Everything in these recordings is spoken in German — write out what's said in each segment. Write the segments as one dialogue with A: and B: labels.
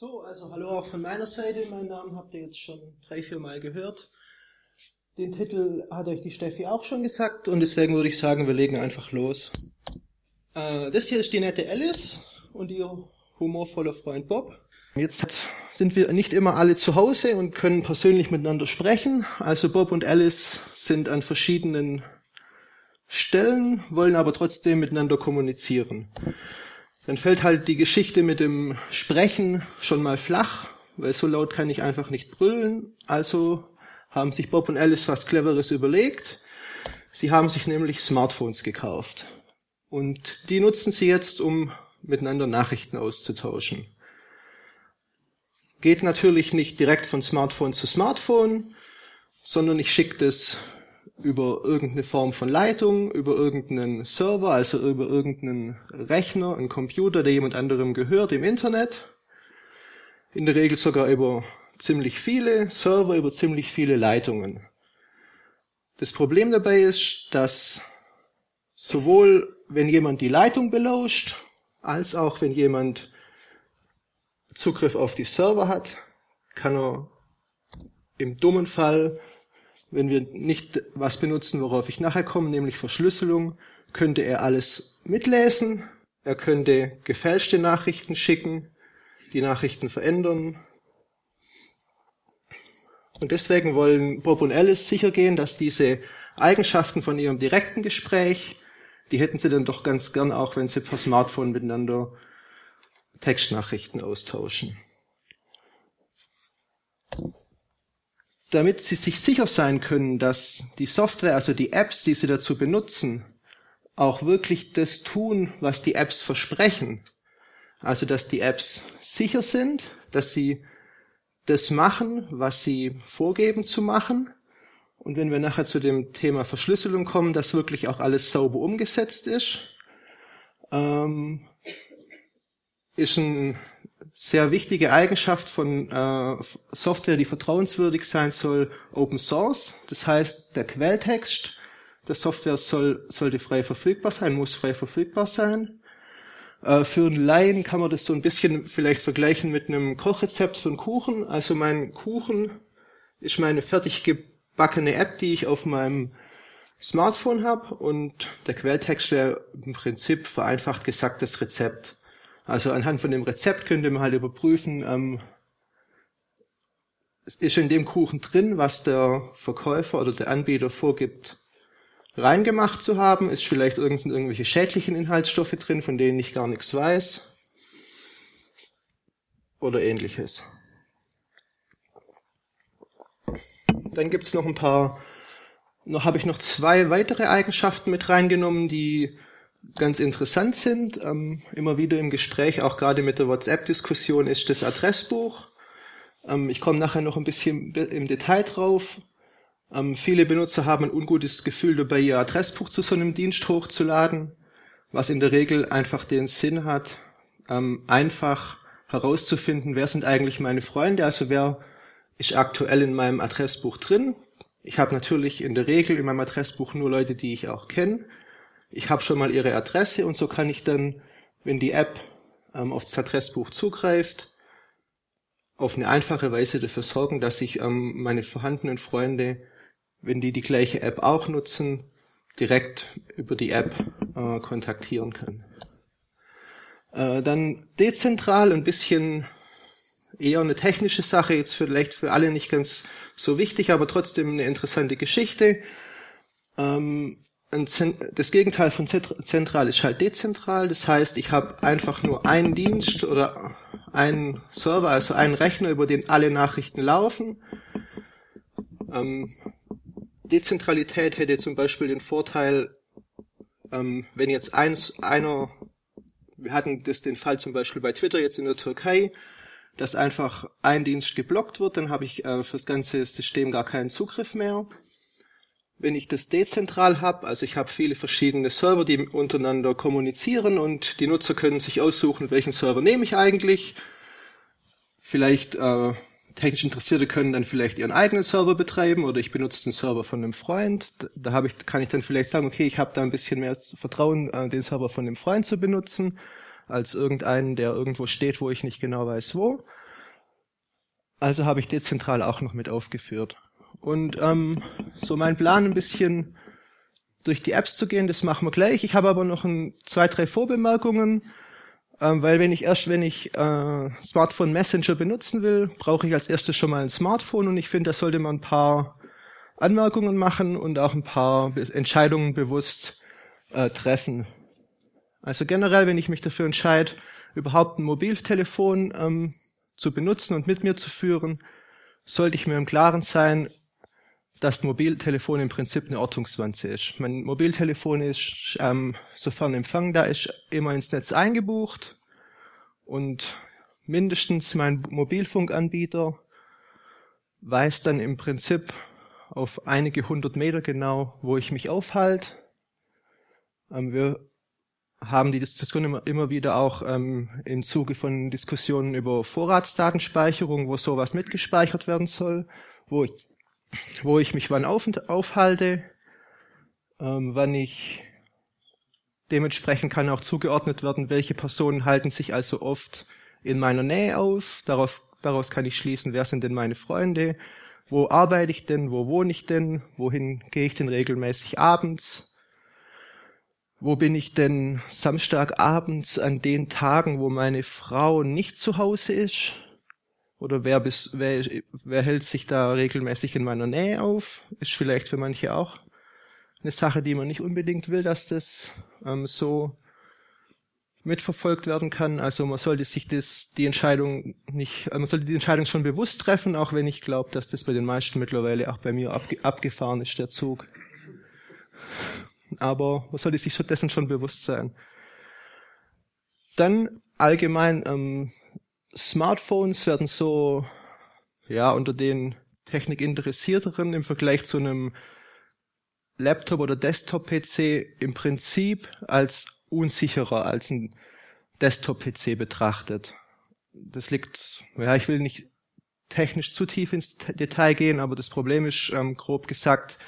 A: So, also hallo auch von meiner Seite. Meinen Namen habt ihr jetzt schon drei, vier Mal gehört. Den Titel hat euch die Steffi auch schon gesagt und deswegen würde ich sagen, wir legen einfach los. Äh, das hier ist die nette Alice und ihr humorvoller Freund Bob. Jetzt sind wir nicht immer alle zu Hause und können persönlich miteinander sprechen. Also Bob und Alice sind an verschiedenen Stellen, wollen aber trotzdem miteinander kommunizieren. Dann fällt halt die Geschichte mit dem Sprechen schon mal flach, weil so laut kann ich einfach nicht brüllen. Also haben sich Bob und Alice was Cleveres überlegt. Sie haben sich nämlich Smartphones gekauft. Und die nutzen sie jetzt, um miteinander Nachrichten auszutauschen. Geht natürlich nicht direkt von Smartphone zu Smartphone, sondern ich schicke das über irgendeine Form von Leitung, über irgendeinen Server, also über irgendeinen Rechner, einen Computer, der jemand anderem gehört im Internet. In der Regel sogar über ziemlich viele Server, über ziemlich viele Leitungen. Das Problem dabei ist, dass sowohl wenn jemand die Leitung belauscht, als auch wenn jemand Zugriff auf die Server hat, kann er im dummen Fall wenn wir nicht was benutzen, worauf ich nachher komme, nämlich Verschlüsselung, könnte er alles mitlesen, er könnte gefälschte Nachrichten schicken, die Nachrichten verändern. Und deswegen wollen Bob und Alice sicher gehen, dass diese Eigenschaften von ihrem direkten Gespräch, die hätten sie dann doch ganz gern auch, wenn sie per Smartphone miteinander Textnachrichten austauschen. Damit sie sich sicher sein können, dass die Software, also die Apps, die sie dazu benutzen, auch wirklich das tun, was die Apps versprechen. Also, dass die Apps sicher sind, dass sie das machen, was sie vorgeben zu machen. Und wenn wir nachher zu dem Thema Verschlüsselung kommen, dass wirklich auch alles sauber umgesetzt ist, ähm, ist ein sehr wichtige Eigenschaft von äh, Software, die vertrauenswürdig sein soll, Open Source. Das heißt, der Quelltext der Software soll, sollte frei verfügbar sein, muss frei verfügbar sein. Äh, für einen Laien kann man das so ein bisschen vielleicht vergleichen mit einem Kochrezept für einen Kuchen. Also mein Kuchen ist meine fertig gebackene App, die ich auf meinem Smartphone habe und der Quelltext wäre im Prinzip vereinfacht gesagt das Rezept. Also anhand von dem Rezept könnte man halt überprüfen, ähm, ist in dem Kuchen drin, was der Verkäufer oder der Anbieter vorgibt, reingemacht zu haben? Ist vielleicht irgendwelche schädlichen Inhaltsstoffe drin, von denen ich gar nichts weiß? Oder ähnliches. Dann gibt's noch ein paar, noch habe ich noch zwei weitere Eigenschaften mit reingenommen, die ganz interessant sind, ähm, immer wieder im Gespräch, auch gerade mit der WhatsApp-Diskussion, ist das Adressbuch. Ähm, ich komme nachher noch ein bisschen im Detail drauf. Ähm, viele Benutzer haben ein ungutes Gefühl dabei, ihr Adressbuch zu so einem Dienst hochzuladen, was in der Regel einfach den Sinn hat, ähm, einfach herauszufinden, wer sind eigentlich meine Freunde, also wer ist aktuell in meinem Adressbuch drin. Ich habe natürlich in der Regel in meinem Adressbuch nur Leute, die ich auch kenne ich habe schon mal ihre Adresse und so kann ich dann, wenn die App ähm, auf das Adressbuch zugreift, auf eine einfache Weise dafür sorgen, dass ich ähm, meine vorhandenen Freunde, wenn die die gleiche App auch nutzen, direkt über die App äh, kontaktieren kann. Äh, dann dezentral ein bisschen eher eine technische Sache, jetzt vielleicht für alle nicht ganz so wichtig, aber trotzdem eine interessante Geschichte. Ähm, das Gegenteil von zentral ist halt dezentral. Das heißt, ich habe einfach nur einen Dienst oder einen Server, also einen Rechner, über den alle Nachrichten laufen. Ähm, Dezentralität hätte zum Beispiel den Vorteil, ähm, wenn jetzt eins, einer, wir hatten das den Fall zum Beispiel bei Twitter jetzt in der Türkei, dass einfach ein Dienst geblockt wird, dann habe ich äh, fürs ganze System gar keinen Zugriff mehr wenn ich das dezentral habe, also ich habe viele verschiedene Server, die untereinander kommunizieren und die Nutzer können sich aussuchen, welchen Server nehme ich eigentlich. Vielleicht äh, technisch Interessierte können dann vielleicht ihren eigenen Server betreiben oder ich benutze den Server von einem Freund. Da habe ich, kann ich dann vielleicht sagen, okay, ich habe da ein bisschen mehr Vertrauen, äh, den Server von einem Freund zu benutzen, als irgendeinen, der irgendwo steht, wo ich nicht genau weiß wo. Also habe ich dezentral auch noch mit aufgeführt. Und ähm, so mein Plan ein bisschen durch die Apps zu gehen, das machen wir gleich. Ich habe aber noch ein, zwei, drei Vorbemerkungen, ähm, weil wenn ich erst, wenn ich äh, Smartphone Messenger benutzen will, brauche ich als erstes schon mal ein Smartphone und ich finde, da sollte man ein paar Anmerkungen machen und auch ein paar Entscheidungen bewusst äh, treffen. Also generell, wenn ich mich dafür entscheide, überhaupt ein Mobiltelefon ähm, zu benutzen und mit mir zu führen, sollte ich mir im Klaren sein, dass Mobiltelefon im Prinzip eine Ortungswanze ist. Mein Mobiltelefon ist, ähm, sofern Empfang da ist, immer ins Netz eingebucht und mindestens mein Mobilfunkanbieter weiß dann im Prinzip auf einige hundert Meter genau, wo ich mich aufhalte. Ähm, wir haben die Diskussion immer, immer wieder auch ähm, im Zuge von Diskussionen über Vorratsdatenspeicherung, wo sowas mitgespeichert werden soll, wo ich, wo ich mich wann auf, aufhalte, ähm, wann ich dementsprechend kann auch zugeordnet werden, welche Personen halten sich also oft in meiner Nähe auf. Darauf, daraus kann ich schließen, wer sind denn meine Freunde, wo arbeite ich denn, wo wohne ich denn, wohin gehe ich denn regelmäßig abends, wo bin ich denn Samstagabends an den Tagen, wo meine Frau nicht zu Hause ist? Oder wer, bis, wer, wer hält sich da regelmäßig in meiner Nähe auf? Ist vielleicht für manche auch eine Sache, die man nicht unbedingt will, dass das ähm, so mitverfolgt werden kann. Also man sollte sich das, die Entscheidung nicht, man sollte die Entscheidung schon bewusst treffen, auch wenn ich glaube, dass das bei den meisten mittlerweile auch bei mir abge, abgefahren ist, der Zug aber man sollte sich dessen schon bewusst sein. Dann allgemein, ähm, Smartphones werden so, ja, unter den Technikinteressierteren im Vergleich zu einem Laptop oder Desktop-PC im Prinzip als unsicherer als ein Desktop-PC betrachtet. Das liegt, ja, ich will nicht technisch zu tief ins Detail gehen, aber das Problem ist, ähm, grob gesagt,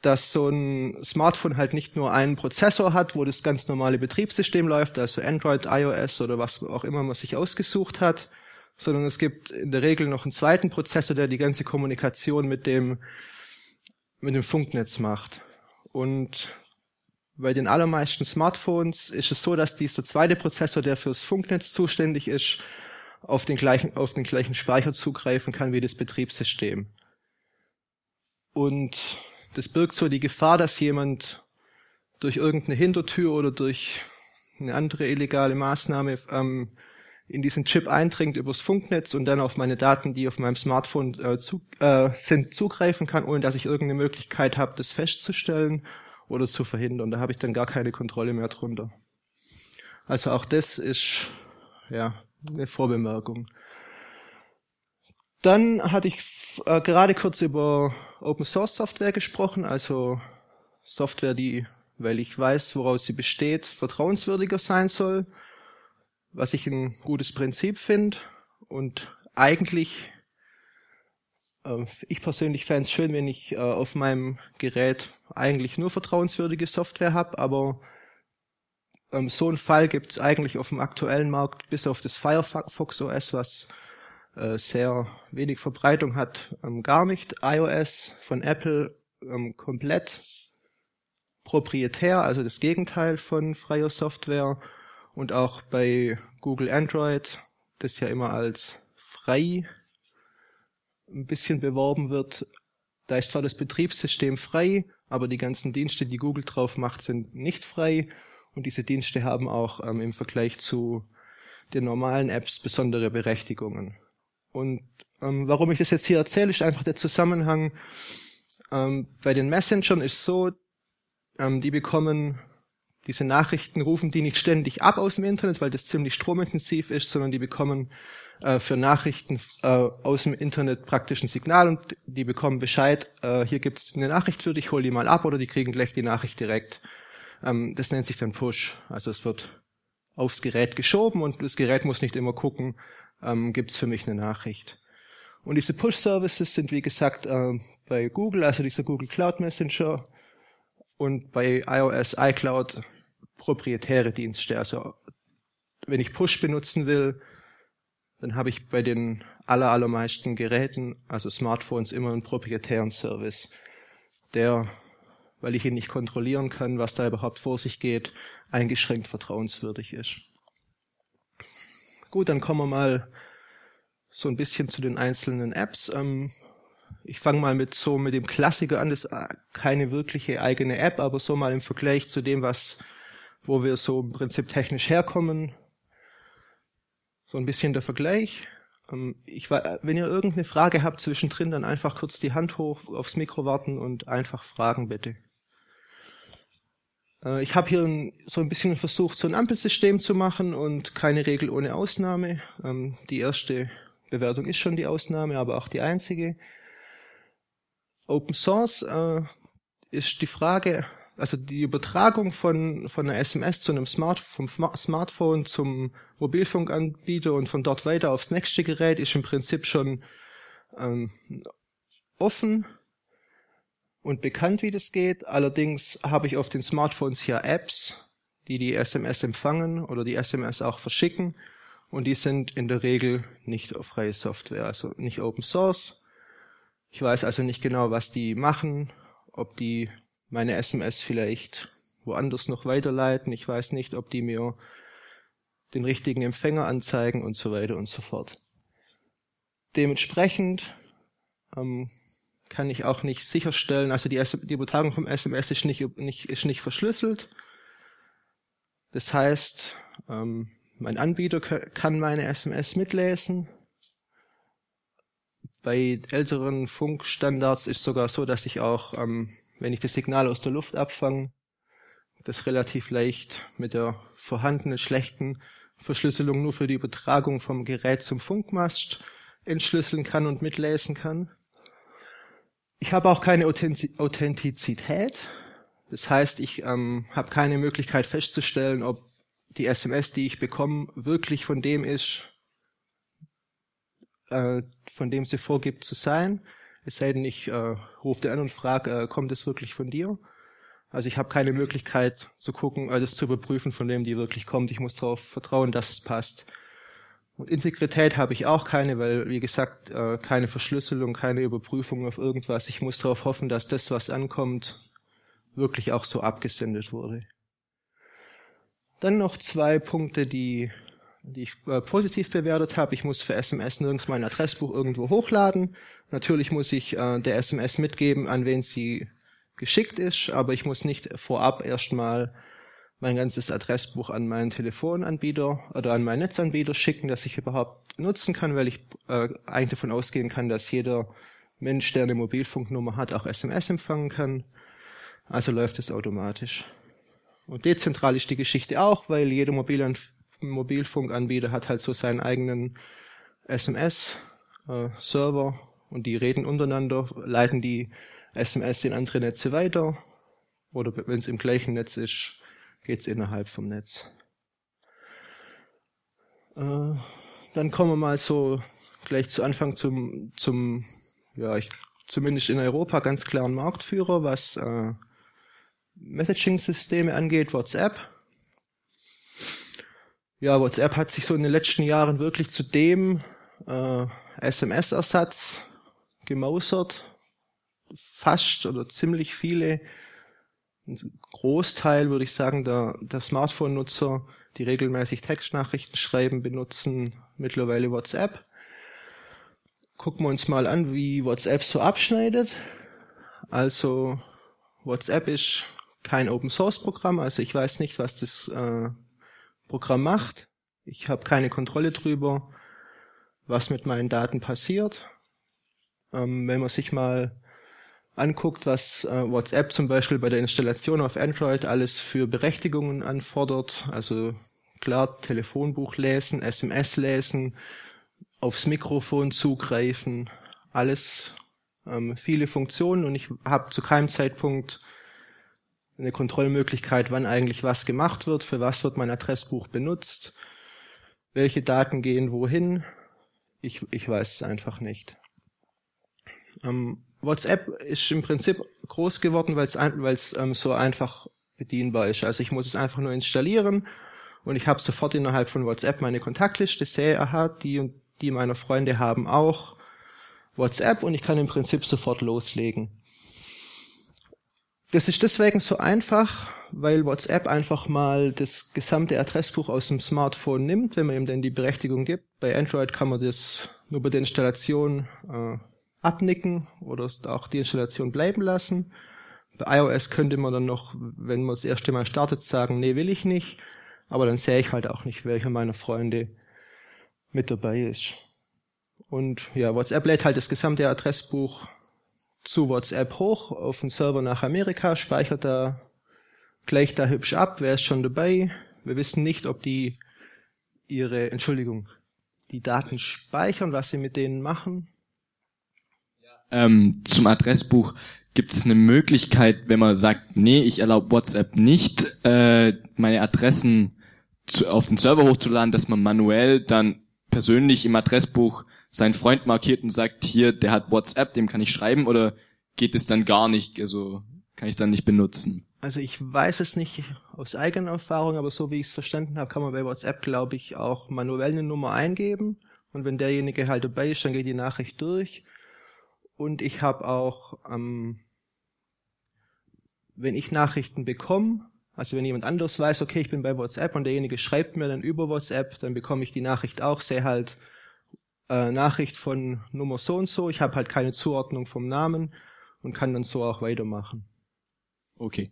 A: dass so ein Smartphone halt nicht nur einen Prozessor hat, wo das ganz normale Betriebssystem läuft, also Android, iOS oder was auch immer man sich ausgesucht hat, sondern es gibt in der Regel noch einen zweiten Prozessor, der die ganze Kommunikation mit dem, mit dem Funknetz macht. Und bei den allermeisten Smartphones ist es so, dass dieser zweite Prozessor, der fürs Funknetz zuständig ist, auf den gleichen, auf den gleichen Speicher zugreifen kann wie das Betriebssystem. Und das birgt so die Gefahr, dass jemand durch irgendeine Hintertür oder durch eine andere illegale Maßnahme ähm, in diesen Chip eindringt übers Funknetz und dann auf meine Daten, die auf meinem Smartphone äh, zu, äh, sind, zugreifen kann, ohne dass ich irgendeine Möglichkeit habe, das festzustellen oder zu verhindern. Da habe ich dann gar keine Kontrolle mehr drunter. Also auch das ist ja eine Vorbemerkung. Dann hatte ich äh, gerade kurz über Open Source Software gesprochen, also Software, die, weil ich weiß, woraus sie besteht, vertrauenswürdiger sein soll, was ich ein gutes Prinzip finde und eigentlich äh, ich persönlich fände es schön, wenn ich äh, auf meinem Gerät eigentlich nur vertrauenswürdige Software habe, aber ähm, so einen Fall gibt es eigentlich auf dem aktuellen Markt, bis auf das Firefox OS, was sehr wenig Verbreitung hat, ähm, gar nicht. iOS von Apple ähm, komplett proprietär, also das Gegenteil von freier Software. Und auch bei Google Android, das ja immer als frei ein bisschen beworben wird, da ist zwar das Betriebssystem frei, aber die ganzen Dienste, die Google drauf macht, sind nicht frei. Und diese Dienste haben auch ähm, im Vergleich zu den normalen Apps besondere Berechtigungen. Und ähm, warum ich das jetzt hier erzähle, ist einfach der Zusammenhang. Ähm, bei den Messengern ist so, ähm, die bekommen diese Nachrichten, rufen die nicht ständig ab aus dem Internet, weil das ziemlich stromintensiv ist, sondern die bekommen äh, für Nachrichten äh, aus dem Internet praktisch ein Signal und die bekommen Bescheid, äh, hier gibt's eine Nachricht für dich, hol die mal ab oder die kriegen gleich die Nachricht direkt. Ähm, das nennt sich dann Push. Also es wird aufs Gerät geschoben und das Gerät muss nicht immer gucken, ähm, gibt es für mich eine Nachricht. Und diese Push-Services sind, wie gesagt, äh, bei Google, also dieser Google Cloud Messenger und bei iOS iCloud proprietäre Dienste. Also wenn ich Push benutzen will, dann habe ich bei den aller, allermeisten Geräten, also Smartphones, immer einen proprietären Service, der, weil ich ihn nicht kontrollieren kann, was da überhaupt vor sich geht, eingeschränkt vertrauenswürdig ist. Gut, dann kommen wir mal so ein bisschen zu den einzelnen Apps. Ähm, ich fange mal mit so mit dem Klassiker an, das ist äh, keine wirkliche eigene App, aber so mal im Vergleich zu dem, was, wo wir so im Prinzip technisch herkommen, so ein bisschen der Vergleich. Ähm, ich, wenn ihr irgendeine Frage habt zwischendrin, dann einfach kurz die Hand hoch aufs Mikro warten und einfach fragen bitte. Äh, ich habe hier so ein bisschen versucht, so ein Ampelsystem zu machen und keine Regel ohne Ausnahme. Ähm, die erste Bewertung ist schon die Ausnahme, aber auch die einzige. Open Source äh, ist die Frage, also die Übertragung von, von einer SMS zu einem Smart, vom Smartphone zum Mobilfunkanbieter und von dort weiter aufs nächste Gerät ist im Prinzip schon ähm, offen und bekannt, wie das geht. Allerdings habe ich auf den Smartphones hier Apps, die die SMS empfangen oder die SMS auch verschicken und die sind in der Regel nicht auf freie Software, also nicht Open Source. Ich weiß also nicht genau, was die machen, ob die meine SMS vielleicht woanders noch weiterleiten. Ich weiß nicht, ob die mir den richtigen Empfänger anzeigen und so weiter und so fort. Dementsprechend ähm, kann ich auch nicht sicherstellen, also die, die Übertragung vom SMS ist nicht, nicht, ist nicht verschlüsselt. Das heißt, ähm, mein Anbieter kann meine SMS mitlesen. Bei älteren Funkstandards ist sogar so, dass ich auch ähm, wenn ich das Signal aus der Luft abfange, das relativ leicht mit der vorhandenen schlechten Verschlüsselung nur für die Übertragung vom Gerät zum Funkmast entschlüsseln kann und mitlesen kann. Ich habe auch keine Authentizität. Das heißt, ich ähm, habe keine Möglichkeit festzustellen, ob die SMS, die ich bekomme, wirklich von dem ist, äh, von dem sie vorgibt zu sein. Es sei denn, ich äh, rufe dir an und frage, äh, kommt es wirklich von dir? Also ich habe keine Möglichkeit zu gucken, alles zu überprüfen, von dem die wirklich kommt. Ich muss darauf vertrauen, dass es passt. Und Integrität habe ich auch keine, weil, wie gesagt, äh, keine Verschlüsselung, keine Überprüfung auf irgendwas. Ich muss darauf hoffen, dass das, was ankommt, wirklich auch so abgesendet wurde. Dann noch zwei Punkte, die die ich äh, positiv bewertet habe. Ich muss für SMS nirgends mein Adressbuch irgendwo hochladen. Natürlich muss ich äh, der SMS mitgeben, an wen sie geschickt ist, aber ich muss nicht vorab erstmal mein ganzes Adressbuch an meinen Telefonanbieter oder an meinen Netzanbieter schicken, dass ich überhaupt nutzen kann, weil ich äh, eigentlich davon ausgehen kann, dass jeder Mensch, der eine Mobilfunknummer hat, auch SMS empfangen kann. Also läuft es automatisch. Und dezentral ist die Geschichte auch, weil jeder Mobilanbieter Mobilfunkanbieter hat halt so seinen eigenen SMS-Server äh, und die reden untereinander, leiten die SMS in andere Netze weiter oder wenn es im gleichen Netz ist, geht es innerhalb vom Netz. Äh, dann kommen wir mal so gleich zu Anfang zum, zum ja, ich, zumindest in Europa ganz klaren Marktführer, was äh, Messaging-Systeme angeht, WhatsApp. Ja, WhatsApp hat sich so in den letzten Jahren wirklich zu dem äh, SMS-Ersatz gemausert. Fast oder ziemlich viele, Großteil würde ich sagen, der, der Smartphone-Nutzer, die regelmäßig Textnachrichten schreiben, benutzen mittlerweile WhatsApp. Gucken wir uns mal an, wie WhatsApp so abschneidet. Also WhatsApp ist kein Open Source Programm, also ich weiß nicht, was das äh, Programm macht. Ich habe keine Kontrolle drüber, was mit meinen Daten passiert. Ähm, wenn man sich mal anguckt, was äh, WhatsApp zum Beispiel bei der Installation auf Android alles für Berechtigungen anfordert, also klar, Telefonbuch lesen, SMS lesen, aufs Mikrofon zugreifen, alles ähm, viele Funktionen und ich habe zu keinem Zeitpunkt eine Kontrollmöglichkeit, wann eigentlich was gemacht wird, für was wird mein Adressbuch benutzt, welche Daten gehen wohin. Ich, ich weiß es einfach nicht. Ähm, WhatsApp ist im Prinzip groß geworden, weil es ähm, so einfach bedienbar ist. Also ich muss es einfach nur installieren und ich habe sofort innerhalb von WhatsApp meine Kontaktliste, sehe, aha, die und die meiner Freunde haben auch WhatsApp und ich kann im Prinzip sofort loslegen. Das ist deswegen so einfach, weil WhatsApp einfach mal das gesamte Adressbuch aus dem Smartphone nimmt, wenn man ihm denn die Berechtigung gibt. Bei Android kann man das nur bei der Installation äh, abnicken oder auch die Installation bleiben lassen. Bei iOS könnte man dann noch, wenn man das erste Mal startet, sagen, nee, will ich nicht. Aber dann sehe ich halt auch nicht, welcher meiner Freunde mit dabei ist. Und ja, WhatsApp lädt halt das gesamte Adressbuch zu WhatsApp hoch auf den Server nach Amerika, speichert da gleich da hübsch ab, wer ist schon dabei. Wir wissen nicht, ob die ihre, Entschuldigung, die Daten speichern, was sie mit denen machen.
B: Ähm, zum Adressbuch gibt es eine Möglichkeit, wenn man sagt, nee, ich erlaube WhatsApp nicht, äh, meine Adressen zu, auf den Server hochzuladen, dass man manuell dann persönlich im Adressbuch seinen Freund markiert und sagt, hier, der hat WhatsApp, dem kann ich schreiben, oder geht es dann gar nicht, also kann ich dann nicht benutzen?
A: Also ich weiß es nicht aus eigener Erfahrung, aber so wie ich es verstanden habe, kann man bei WhatsApp, glaube ich, auch manuell eine Nummer eingeben und wenn derjenige halt dabei ist, dann geht die Nachricht durch. Und ich habe auch, ähm, wenn ich Nachrichten bekomme, also wenn jemand anderes weiß, okay, ich bin bei WhatsApp und derjenige schreibt mir dann über WhatsApp, dann bekomme ich die Nachricht auch, sehe halt äh, Nachricht von Nummer so und so. Ich habe halt keine Zuordnung vom Namen und kann dann so auch weitermachen.
B: Okay.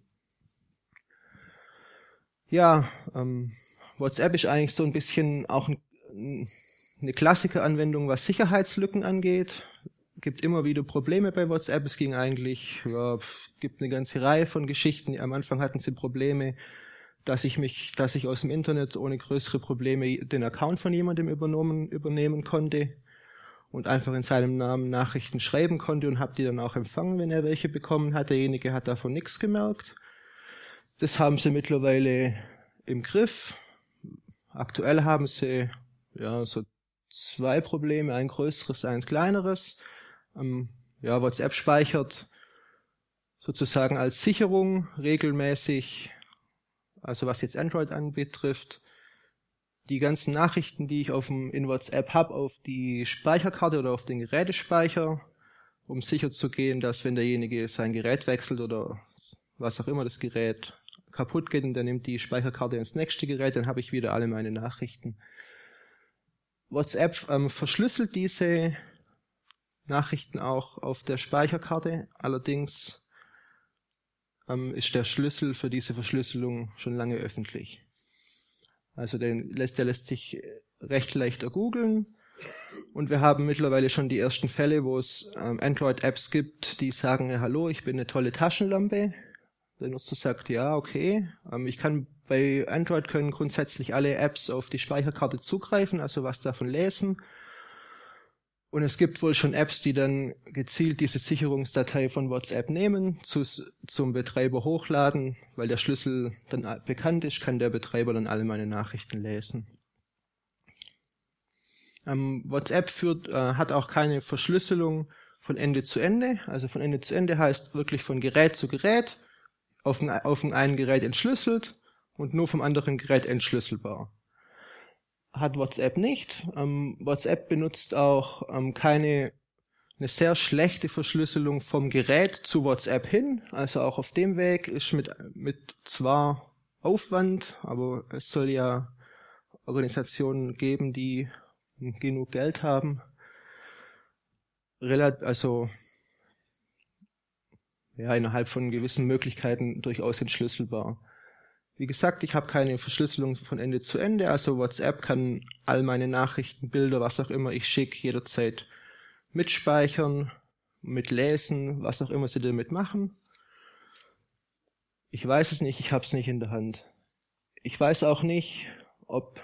A: Ja, ähm, WhatsApp ist eigentlich so ein bisschen auch ein, eine Klassikeranwendung, was Sicherheitslücken angeht. Gibt immer wieder Probleme bei WhatsApp. Es ging eigentlich, ja, gibt eine ganze Reihe von Geschichten. Am Anfang hatten sie Probleme, dass ich mich, dass ich aus dem Internet ohne größere Probleme den Account von jemandem übernommen, übernehmen konnte und einfach in seinem Namen Nachrichten schreiben konnte und habe die dann auch empfangen, wenn er welche bekommen hat. Derjenige hat davon nichts gemerkt. Das haben sie mittlerweile im Griff. Aktuell haben sie ja so zwei Probleme, ein größeres, ein kleineres. Ähm, ja, WhatsApp speichert sozusagen als Sicherung regelmäßig also was jetzt Android anbetrifft, die ganzen Nachrichten, die ich auf dem, in WhatsApp habe, auf die Speicherkarte oder auf den Gerätespeicher, um sicher zu gehen, dass wenn derjenige sein Gerät wechselt oder was auch immer das Gerät kaputt geht und der nimmt die Speicherkarte ins nächste Gerät, dann habe ich wieder alle meine Nachrichten. WhatsApp ähm, verschlüsselt diese Nachrichten auch auf der Speicherkarte, allerdings ähm, ist der Schlüssel für diese Verschlüsselung schon lange öffentlich. Also den lässt, der lässt sich recht leicht ergoogeln. Und wir haben mittlerweile schon die ersten Fälle, wo es ähm, Android-Apps gibt, die sagen, ja, hallo, ich bin eine tolle Taschenlampe. Der Nutzer sagt, ja, okay. Ähm, ich kann bei Android können grundsätzlich alle Apps auf die Speicherkarte zugreifen, also was davon lesen. Und es gibt wohl schon Apps, die dann gezielt diese Sicherungsdatei von WhatsApp nehmen, zu, zum Betreiber hochladen, weil der Schlüssel dann bekannt ist, kann der Betreiber dann alle meine Nachrichten lesen. Ähm, WhatsApp führt, äh, hat auch keine Verschlüsselung von Ende zu Ende. Also von Ende zu Ende heißt wirklich von Gerät zu Gerät, auf ein, auf ein einen Gerät entschlüsselt und nur vom anderen Gerät entschlüsselbar hat WhatsApp nicht. Ähm, WhatsApp benutzt auch ähm, keine eine sehr schlechte Verschlüsselung vom Gerät zu WhatsApp hin. Also auch auf dem Weg ist mit, mit zwar Aufwand, aber es soll ja Organisationen geben, die genug Geld haben. Relat also ja, innerhalb von gewissen Möglichkeiten durchaus entschlüsselbar. Wie gesagt, ich habe keine Verschlüsselung von Ende zu Ende, also WhatsApp kann all meine Nachrichten, Bilder, was auch immer ich schicke, jederzeit mitspeichern, mitlesen, was auch immer sie damit machen. Ich weiß es nicht, ich habe es nicht in der Hand. Ich weiß auch nicht, ob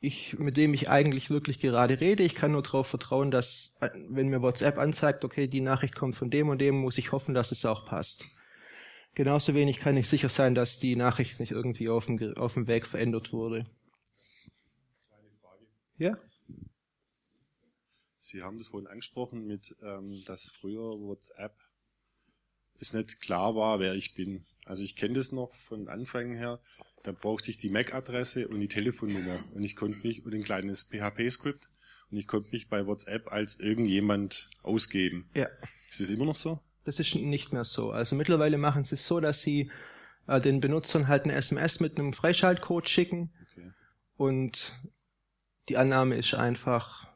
A: ich, mit dem ich eigentlich wirklich gerade rede, ich kann nur darauf vertrauen, dass, wenn mir WhatsApp anzeigt, okay, die Nachricht kommt von dem und dem, muss ich hoffen, dass es auch passt. Genauso wenig kann ich sicher sein, dass die Nachricht nicht irgendwie auf dem, auf dem Weg verändert wurde. Ja?
C: Sie haben das vorhin angesprochen mit, ähm, dass früher WhatsApp es nicht klar war, wer ich bin. Also ich kenne das noch von Anfang her. Da brauchte ich die MAC-Adresse und die Telefonnummer und ich konnte nicht und ein kleines PHP-Skript Und ich konnte mich bei WhatsApp als irgendjemand ausgeben.
A: Ja.
C: Ist das immer noch so?
A: Das ist nicht mehr so. Also mittlerweile machen sie es so, dass sie äh, den Benutzern halt eine SMS mit einem Freischaltcode schicken.
C: Okay.
A: Und die Annahme ist einfach,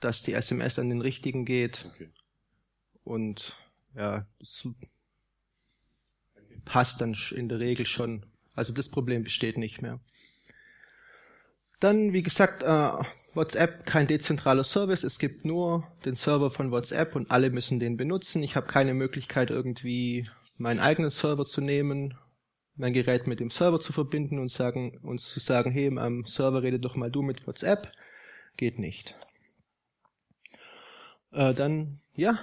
A: dass die SMS an den richtigen geht.
C: Okay.
A: Und ja, das passt dann in der Regel schon. Also das Problem besteht nicht mehr. Dann, wie gesagt, äh, WhatsApp kein dezentraler Service. Es gibt nur den Server von WhatsApp und alle müssen den benutzen. Ich habe keine Möglichkeit, irgendwie meinen eigenen Server zu nehmen, mein Gerät mit dem Server zu verbinden und sagen, uns zu sagen, hey, am Server rede doch mal du mit WhatsApp. Geht nicht. Äh, dann, ja.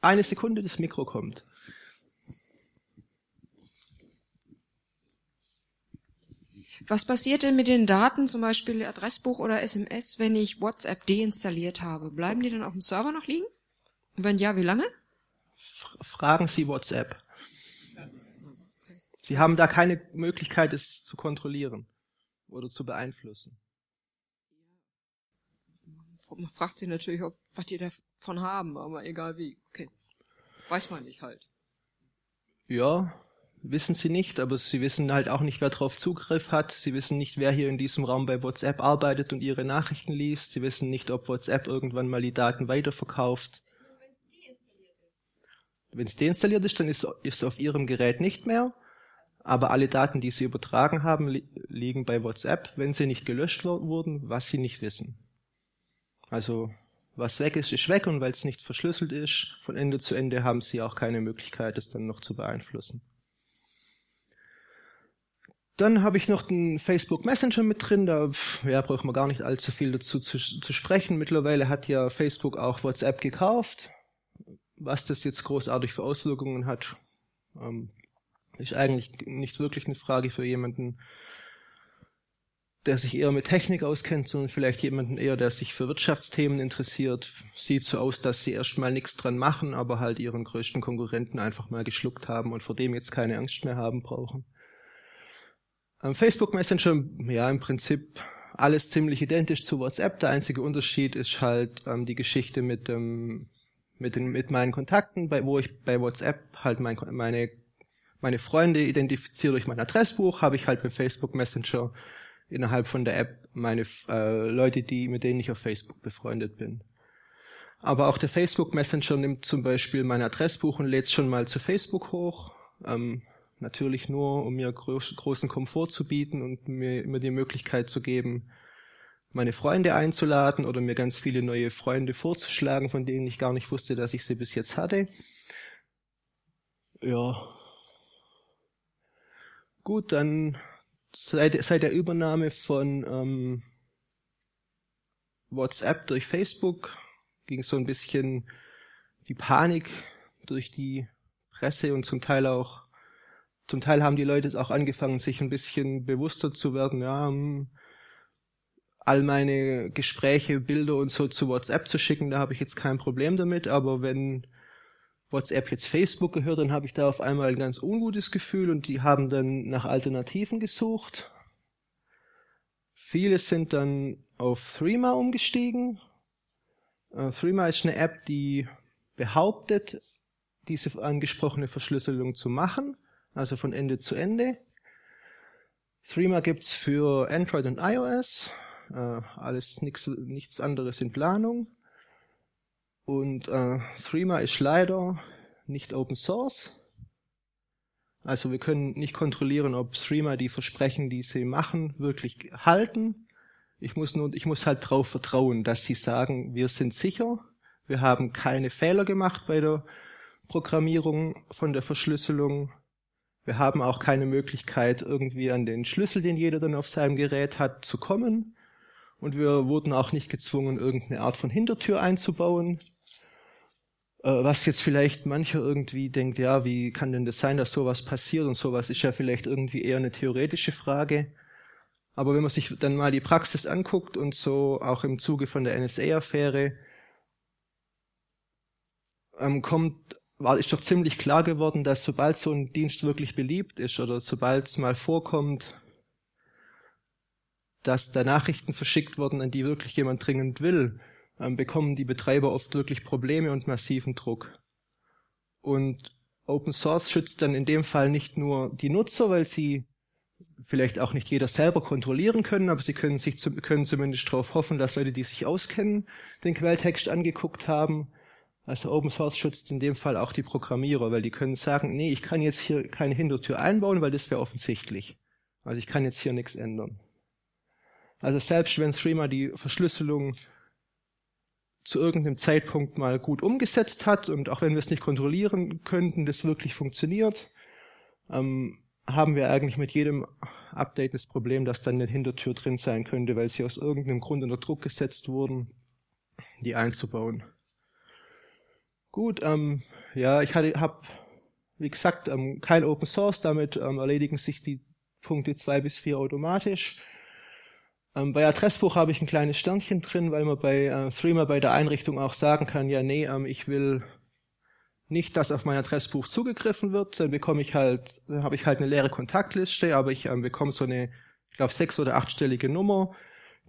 A: Eine Sekunde, das Mikro kommt.
D: Was passiert denn mit den Daten, zum Beispiel Adressbuch oder SMS, wenn ich WhatsApp deinstalliert habe? Bleiben die dann auf dem Server noch liegen? Und wenn ja, wie lange?
A: Fragen Sie WhatsApp. Sie haben da keine Möglichkeit, es zu kontrollieren oder zu beeinflussen.
D: Man fragt sich natürlich auch, was die davon haben, aber egal wie. Okay. Weiß man nicht halt.
A: Ja, wissen sie nicht, aber sie wissen halt auch nicht, wer darauf Zugriff hat. Sie wissen nicht, wer hier in diesem Raum bei WhatsApp arbeitet und ihre Nachrichten liest. Sie wissen nicht, ob WhatsApp irgendwann mal die Daten weiterverkauft. Wenn es deinstalliert ist, dann ist es auf ihrem Gerät nicht mehr. Aber alle Daten, die sie übertragen haben, li liegen bei WhatsApp, wenn sie nicht gelöscht wurden, was sie nicht wissen. Also was weg ist, ist weg und weil es nicht verschlüsselt ist, von Ende zu Ende haben sie auch keine Möglichkeit, es dann noch zu beeinflussen. Dann habe ich noch den Facebook Messenger mit drin, da ja, braucht man gar nicht allzu viel dazu zu, zu sprechen. Mittlerweile hat ja Facebook auch WhatsApp gekauft. Was das jetzt großartig für Auswirkungen hat, ähm, ist eigentlich nicht wirklich eine Frage für jemanden, der sich eher mit Technik auskennt, sondern vielleicht jemanden eher, der sich für Wirtschaftsthemen interessiert. Sieht so aus, dass sie erstmal nichts dran machen, aber halt ihren größten Konkurrenten einfach mal geschluckt haben und vor dem jetzt keine Angst mehr haben brauchen. Facebook Messenger, ja, im Prinzip alles ziemlich identisch zu WhatsApp. Der einzige Unterschied ist halt ähm, die Geschichte mit ähm, mit den mit meinen Kontakten, bei wo ich bei WhatsApp halt mein, meine meine Freunde identifiziere durch mein Adressbuch, habe ich halt beim Facebook Messenger innerhalb von der App meine äh, Leute, die mit denen ich auf Facebook befreundet bin. Aber auch der Facebook Messenger nimmt zum Beispiel mein Adressbuch und lädt es schon mal zu Facebook hoch. Ähm, Natürlich nur, um mir groß, großen Komfort zu bieten und mir immer die Möglichkeit zu geben, meine Freunde einzuladen oder mir ganz viele neue Freunde vorzuschlagen, von denen ich gar nicht wusste, dass ich sie bis jetzt hatte. Ja. Gut, dann seit, seit der Übernahme von ähm, WhatsApp durch Facebook ging so ein bisschen die Panik durch die Presse und zum Teil auch zum Teil haben die Leute auch angefangen, sich ein bisschen bewusster zu werden, ja, all meine Gespräche, Bilder und so zu WhatsApp zu schicken, da habe ich jetzt kein Problem damit, aber wenn WhatsApp jetzt Facebook gehört, dann habe ich da auf einmal ein ganz ungutes Gefühl und die haben dann nach Alternativen gesucht. Viele sind dann auf Threema umgestiegen. Uh, Threema ist eine App, die behauptet, diese angesprochene Verschlüsselung zu machen also von Ende zu Ende. Threema gibt's für Android und iOS, äh, alles nix, nichts anderes in Planung. Und äh, Threema ist leider nicht Open Source. Also wir können nicht kontrollieren, ob Threema die Versprechen, die sie machen, wirklich halten. Ich muss nur, ich muss halt darauf vertrauen, dass sie sagen, wir sind sicher, wir haben keine Fehler gemacht bei der Programmierung von der Verschlüsselung wir haben auch keine Möglichkeit, irgendwie an den Schlüssel, den jeder dann auf seinem Gerät hat, zu kommen. Und wir wurden auch nicht gezwungen, irgendeine Art von Hintertür einzubauen. Äh, was jetzt vielleicht mancher irgendwie denkt, ja, wie kann denn das sein, dass sowas passiert und sowas ist ja vielleicht irgendwie eher eine theoretische Frage. Aber wenn man sich dann mal die Praxis anguckt und so auch im Zuge von der NSA-Affäre, ähm, kommt war, ist doch ziemlich klar geworden, dass sobald so ein Dienst wirklich beliebt ist oder sobald es mal vorkommt, dass da Nachrichten verschickt wurden, an die wirklich jemand dringend will, ähm, bekommen die Betreiber oft wirklich Probleme und massiven Druck. Und Open Source schützt dann in dem Fall nicht nur die Nutzer, weil sie vielleicht auch nicht jeder selber kontrollieren können, aber sie können sich können zumindest darauf hoffen, dass Leute, die sich auskennen, den Quelltext angeguckt haben. Also Open Source schützt in dem Fall auch die Programmierer, weil die können sagen, nee, ich kann jetzt hier keine Hintertür einbauen, weil das wäre offensichtlich. Also ich kann jetzt hier nichts ändern. Also selbst wenn Threema die Verschlüsselung zu irgendeinem Zeitpunkt mal gut umgesetzt hat und auch wenn wir es nicht kontrollieren könnten, das wirklich funktioniert, ähm, haben wir eigentlich mit jedem Update das Problem, dass dann eine Hintertür drin sein könnte, weil sie aus irgendeinem Grund unter Druck gesetzt wurden, die einzubauen. Gut, ähm, ja, ich habe, wie gesagt, ähm, kein Open Source, damit ähm, erledigen sich die Punkte zwei bis vier automatisch. Ähm, bei Adressbuch habe ich ein kleines Sternchen drin, weil man bei äh, Threema bei der Einrichtung auch sagen kann, ja, nee, ähm, ich will nicht, dass auf mein Adressbuch zugegriffen wird, dann bekomme ich halt, dann habe ich halt eine leere Kontaktliste, aber ich ähm, bekomme so eine, ich glaube, sechs- oder achtstellige Nummer,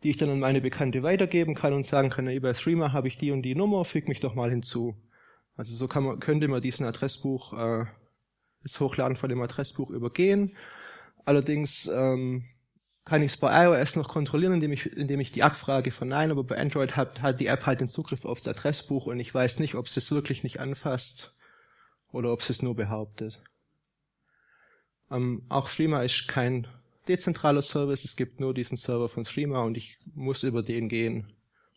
A: die ich dann an meine Bekannte weitergeben kann und sagen kann, bei Threema habe ich die und die Nummer, füg mich doch mal hinzu. Also so kann man, könnte man diesen Adressbuch, äh, das Hochladen von dem Adressbuch übergehen. Allerdings ähm, kann ich es bei iOS noch kontrollieren, indem ich, indem ich die Abfrage verneine, aber bei Android hat, hat die App halt den Zugriff aufs Adressbuch und ich weiß nicht, ob es es wirklich nicht anfasst oder ob es es nur behauptet. Ähm, auch Streamer ist kein dezentraler Service, es gibt nur diesen Server von Streamer und ich muss über den gehen.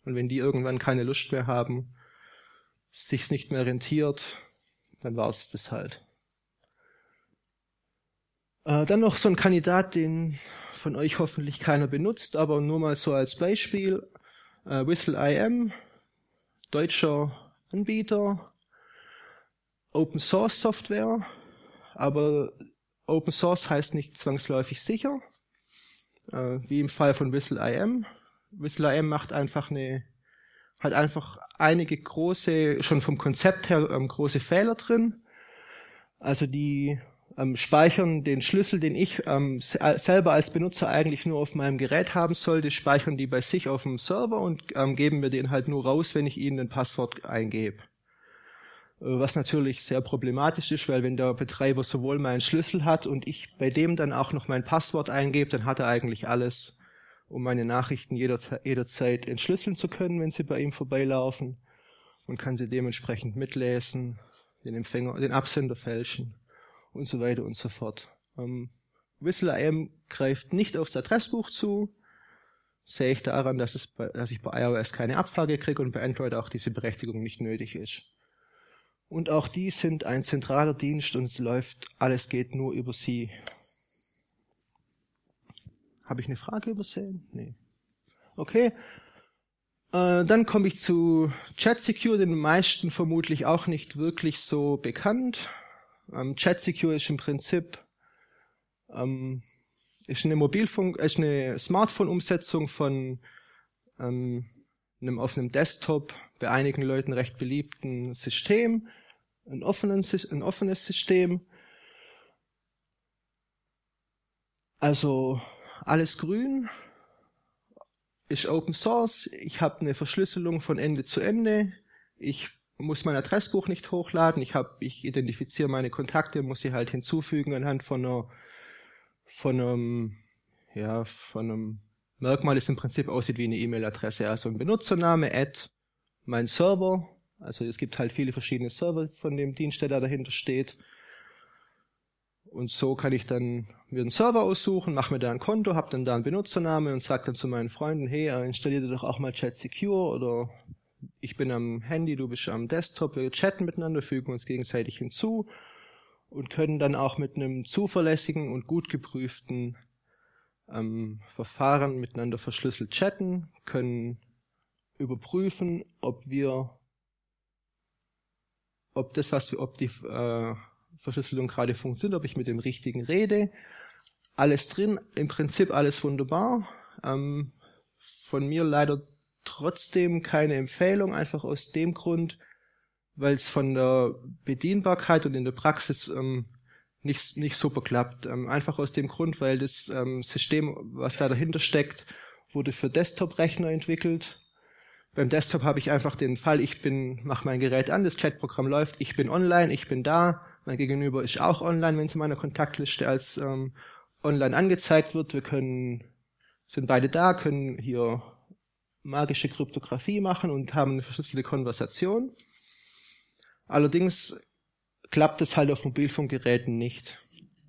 A: Und wenn die irgendwann keine Lust mehr haben, sich's nicht mehr rentiert, dann war's das halt. Äh, dann noch so ein Kandidat, den von euch hoffentlich keiner benutzt, aber nur mal so als Beispiel. Äh, WhistleIM, deutscher Anbieter, Open Source Software, aber Open Source heißt nicht zwangsläufig sicher, äh, wie im Fall von WhistleIM. WhistleIM macht einfach eine, hat einfach einige große, schon vom Konzept her ähm, große Fehler drin. Also die ähm, speichern den Schlüssel, den ich ähm, äh, selber als Benutzer eigentlich nur auf meinem Gerät haben sollte, speichern die bei sich auf dem Server und ähm, geben mir den halt nur raus, wenn ich ihnen ein Passwort eingebe. Äh, was natürlich sehr problematisch ist, weil wenn der Betreiber sowohl meinen Schlüssel hat und ich bei dem dann auch noch mein Passwort eingebe, dann hat er eigentlich alles, um meine Nachrichten jeder, jederzeit entschlüsseln zu können, wenn sie bei ihm vorbeilaufen und kann sie dementsprechend mitlesen, den Empfänger, den Absender fälschen und so weiter und so fort. Ähm, WhistleIM greift nicht aufs Adressbuch zu. Sehe ich daran, dass, es bei, dass ich bei iOS keine Abfrage kriege und bei Android auch diese Berechtigung nicht nötig ist. Und auch die sind ein zentraler Dienst und es läuft, alles geht nur über sie. Habe ich eine Frage übersehen? Nee. Okay. Äh, dann komme ich zu ChatSecure, den meisten vermutlich auch nicht wirklich so bekannt. Ähm, Chat Secure ist im Prinzip ähm, ist eine Mobilfunk, ist eine Smartphone-Umsetzung von ähm, einem auf einem Desktop bei einigen Leuten recht beliebten System, ein, offenen, ein offenes System. Also alles grün, ist Open Source. Ich habe eine Verschlüsselung von Ende zu Ende. Ich muss mein Adressbuch nicht hochladen. Ich ich identifiziere meine Kontakte, muss sie halt hinzufügen anhand von einer, von einem, ja, von einem Merkmal, das im Prinzip aussieht wie eine E-Mail-Adresse. Also ein Benutzername, Add, mein Server. Also es gibt halt viele verschiedene Server von dem Dienst, der da dahinter steht. Und so kann ich dann mir einen Server aussuchen, mache mir da ein Konto, habe dann da einen Benutzername und sage dann zu meinen Freunden, hey, installiere doch auch mal Chat Secure oder ich bin am Handy, du bist am Desktop, wir chatten miteinander, fügen uns gegenseitig hinzu und können dann auch mit einem zuverlässigen und gut geprüften ähm, Verfahren miteinander verschlüsselt chatten, können überprüfen, ob wir, ob das, was wir, ob die äh, Verschlüsselung gerade funktioniert, ob ich mit dem richtigen rede. Alles drin, im Prinzip alles wunderbar. Ähm, von mir leider trotzdem keine Empfehlung, einfach aus dem Grund, weil es von der Bedienbarkeit und in der Praxis ähm, nicht, nicht super klappt. Ähm, einfach aus dem Grund, weil das ähm, System, was da dahinter steckt, wurde für Desktop-Rechner entwickelt. Beim Desktop habe ich einfach den Fall, ich bin, mache mein Gerät an, das Chatprogramm läuft, ich bin online, ich bin da, mein Gegenüber ist auch online, wenn es in meiner Kontaktliste als ähm, online angezeigt wird. Wir können, sind beide da, können hier magische Kryptographie machen und haben eine verschlüsselte Konversation. Allerdings klappt es halt auf Mobilfunkgeräten nicht.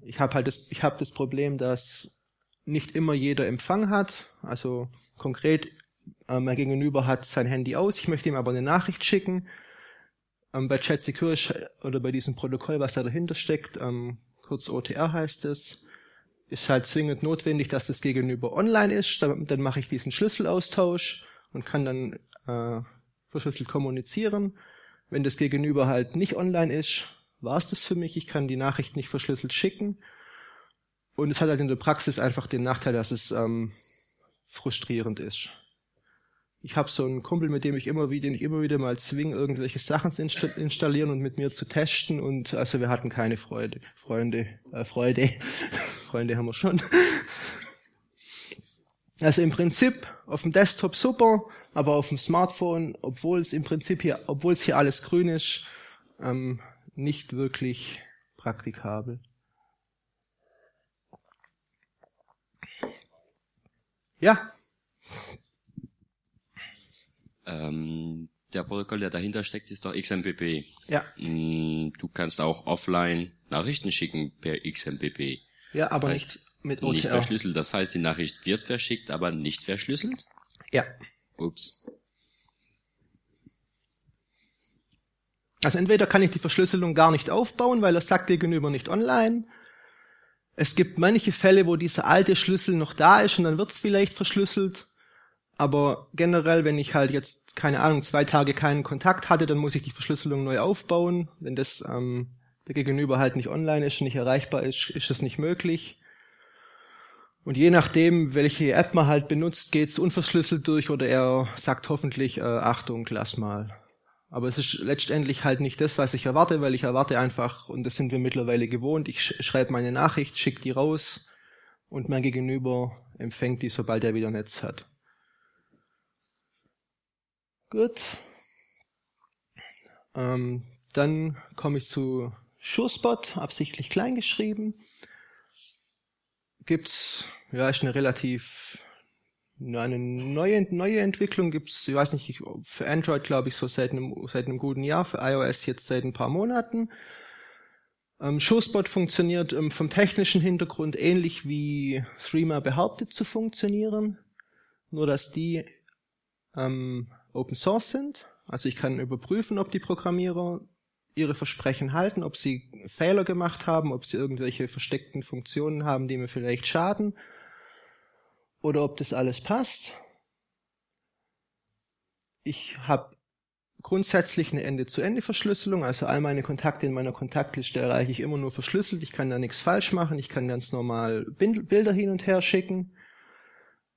A: Ich habe halt das, ich habe das Problem, dass nicht immer jeder Empfang hat. Also konkret, äh, mein Gegenüber hat sein Handy aus, ich möchte ihm aber eine Nachricht schicken. Ähm, bei Chat Secure oder bei diesem Protokoll, was da dahinter steckt, ähm, kurz OTR heißt es, ist halt zwingend notwendig, dass das Gegenüber online ist. Dann, dann mache ich diesen Schlüsselaustausch und kann dann äh, verschlüsselt kommunizieren. Wenn das Gegenüber halt nicht online ist, war es das für mich. Ich kann die Nachricht nicht verschlüsselt schicken. Und es hat halt in der Praxis einfach den Nachteil, dass es ähm, frustrierend ist. Ich habe so einen Kumpel, mit dem ich immer wieder, ich immer wieder mal zwinge, irgendwelche Sachen zu installieren und mit mir zu testen. Und also wir hatten keine Freude. Freunde, äh, Freude. Freunde haben wir schon. Also im Prinzip auf dem Desktop super, aber auf dem Smartphone, obwohl es im Prinzip hier, obwohl es hier alles grün ist, ähm, nicht wirklich praktikabel. Ja.
E: Ähm, der Protokoll, der dahinter steckt, ist doch XMPP.
A: Ja.
E: Mm, du kannst auch offline Nachrichten schicken per XMPP.
A: Ja, aber heißt, nicht mit OTR.
E: Nicht verschlüsselt. Das heißt, die Nachricht wird verschickt, aber nicht verschlüsselt?
A: Ja.
E: Ups.
A: Also entweder kann ich die Verschlüsselung gar nicht aufbauen, weil er sagt gegenüber nicht online. Es gibt manche Fälle, wo dieser alte Schlüssel noch da ist und dann wird es vielleicht verschlüsselt. Aber generell, wenn ich halt jetzt, keine Ahnung, zwei Tage keinen Kontakt hatte, dann muss ich die Verschlüsselung neu aufbauen. Wenn das ähm, der Gegenüber halt nicht online ist, nicht erreichbar ist, ist es nicht möglich. Und je nachdem, welche App man halt benutzt, geht's unverschlüsselt durch oder er sagt hoffentlich, äh, Achtung, lass mal. Aber es ist letztendlich halt nicht das, was ich erwarte, weil ich erwarte einfach, und das sind wir mittlerweile gewohnt, ich sch schreibe meine Nachricht, schicke die raus und mein Gegenüber empfängt die, sobald er wieder Netz hat. Gut. Ähm, dann komme ich zu SureSpot, absichtlich klein geschrieben. Gibt's, ja, ist eine relativ eine neue, neue Entwicklung gibt's, ich weiß nicht, für Android glaube ich so seit einem, seit einem guten Jahr, für iOS jetzt seit ein paar Monaten. Ähm, ShowSpot funktioniert ähm, vom technischen Hintergrund ähnlich wie Threema behauptet zu funktionieren, nur dass die ähm, Open Source sind. Also ich kann überprüfen, ob die Programmierer ihre Versprechen halten, ob sie Fehler gemacht haben, ob sie irgendwelche versteckten Funktionen haben, die mir vielleicht schaden oder ob das alles passt. Ich habe grundsätzlich eine Ende-zu-Ende-Verschlüsselung, also all meine Kontakte in meiner Kontaktliste erreiche ich immer nur verschlüsselt. Ich kann da nichts falsch machen, ich kann ganz normal Bilder hin und her schicken.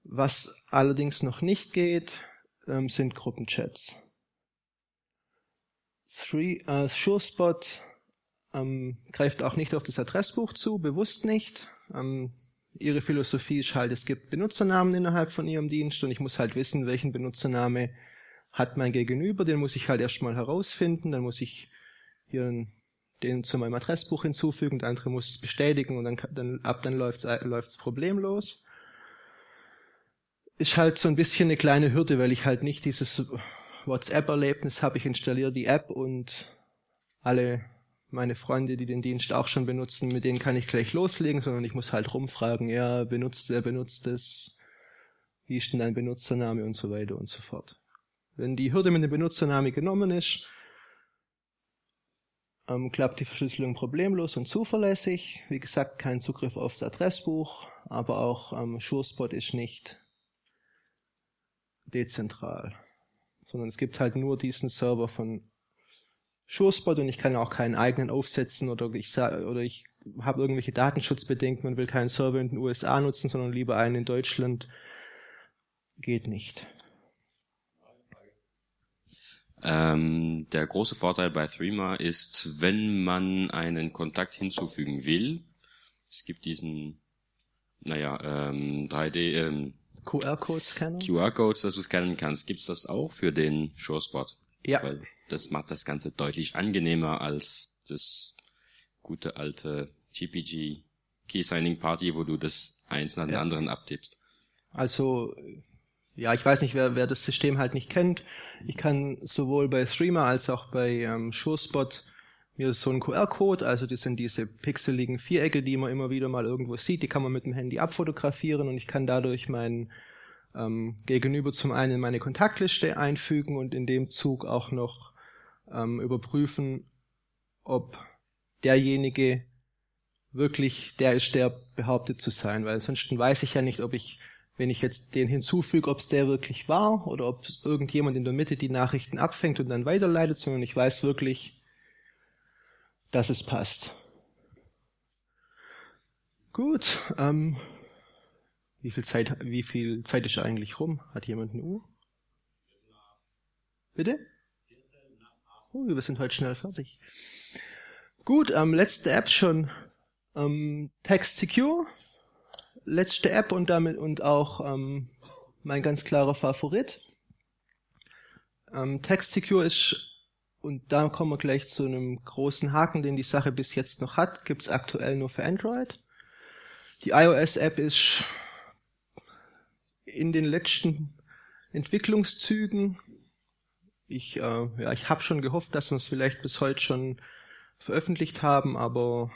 A: Was allerdings noch nicht geht, ähm, sind Gruppenchats. Three, äh, SureSpot ähm, greift auch nicht auf das Adressbuch zu, bewusst nicht. Ähm, ihre Philosophie ist halt, es gibt Benutzernamen innerhalb von ihrem Dienst und ich muss halt wissen, welchen Benutzername hat mein Gegenüber, den muss ich halt erstmal herausfinden, dann muss ich hier den zu meinem Adressbuch hinzufügen, der andere muss es bestätigen und dann, dann ab dann läuft's läuft's problemlos. Ist halt so ein bisschen eine kleine Hürde, weil ich halt nicht dieses WhatsApp-Erlebnis habe. Ich installiere die App und alle meine Freunde, die den Dienst auch schon benutzen, mit denen kann ich gleich loslegen, sondern ich muss halt rumfragen, ja, benutzt, wer benutzt es, wie ist denn dein Benutzername und so weiter und so fort. Wenn die Hürde mit dem Benutzername genommen ist, ähm, klappt die Verschlüsselung problemlos und zuverlässig. Wie gesagt, kein Zugriff aufs Adressbuch, aber auch ähm, SureSpot ist nicht dezentral, sondern es gibt halt nur diesen Server von SureSpot und ich kann auch keinen eigenen aufsetzen oder ich oder ich habe irgendwelche Datenschutzbedenken und will keinen Server in den USA nutzen, sondern lieber einen in Deutschland. Geht nicht.
E: Ähm, der große Vorteil bei Threema ist, wenn man einen Kontakt hinzufügen will, es gibt diesen, naja, ähm, 3D, ähm,
A: QR-Code-Scanner?
E: QR-Codes, dass du scannen kannst. Gibt's das auch für den Showspot?
A: Ja.
E: Weil das macht das Ganze deutlich angenehmer als das gute alte GPG Key Signing Party, wo du das eins nach dem
A: Ja.
E: anderen abtippst.
A: Also, ja, ich weiß nicht, wer, wer das System halt nicht kennt. Ich kann sowohl bei Threema als auch bei ähm, Mir so einen QR-Code, also das sind diese pixeligen Vierecke, die man immer wieder mal irgendwo sieht, die kann man mit dem Handy abfotografieren und ich kann dadurch mein ähm, Gegenüber zum einen in meine Kontaktliste einfügen und in dem Zug auch noch ähm, überprüfen, ob derjenige wirklich der ist, der behauptet zu sein, weil ansonsten weiß ich ja nicht, ob ich, wenn ich jetzt den hinzufüge, ob es der wirklich war oder ob irgendjemand in der Mitte die Nachrichten abfängt und dann weiterleitet, sondern ich weiß wirklich, dass es passt. Gut, ähm, wie viel Zeit, wie viel Zeit ist eigentlich rum? Hat jemand eine Uhr? Bitte? Oh, wir sind heute schnell fertig. Gut, ähm, letzte App schon. Ähm, Text Secure. Letzte App und damit und auch ähm, mein ganz klarer Favorit. Ähm, Text Secure ist, und da kommen wir gleich zu einem großen Haken, den die Sache bis jetzt noch hat, gibt's aktuell nur für Android. Die iOS-App ist in den letzten Entwicklungszügen. Ich, äh, ja, ich habe schon gehofft, dass wir es vielleicht bis heute schon veröffentlicht haben, aber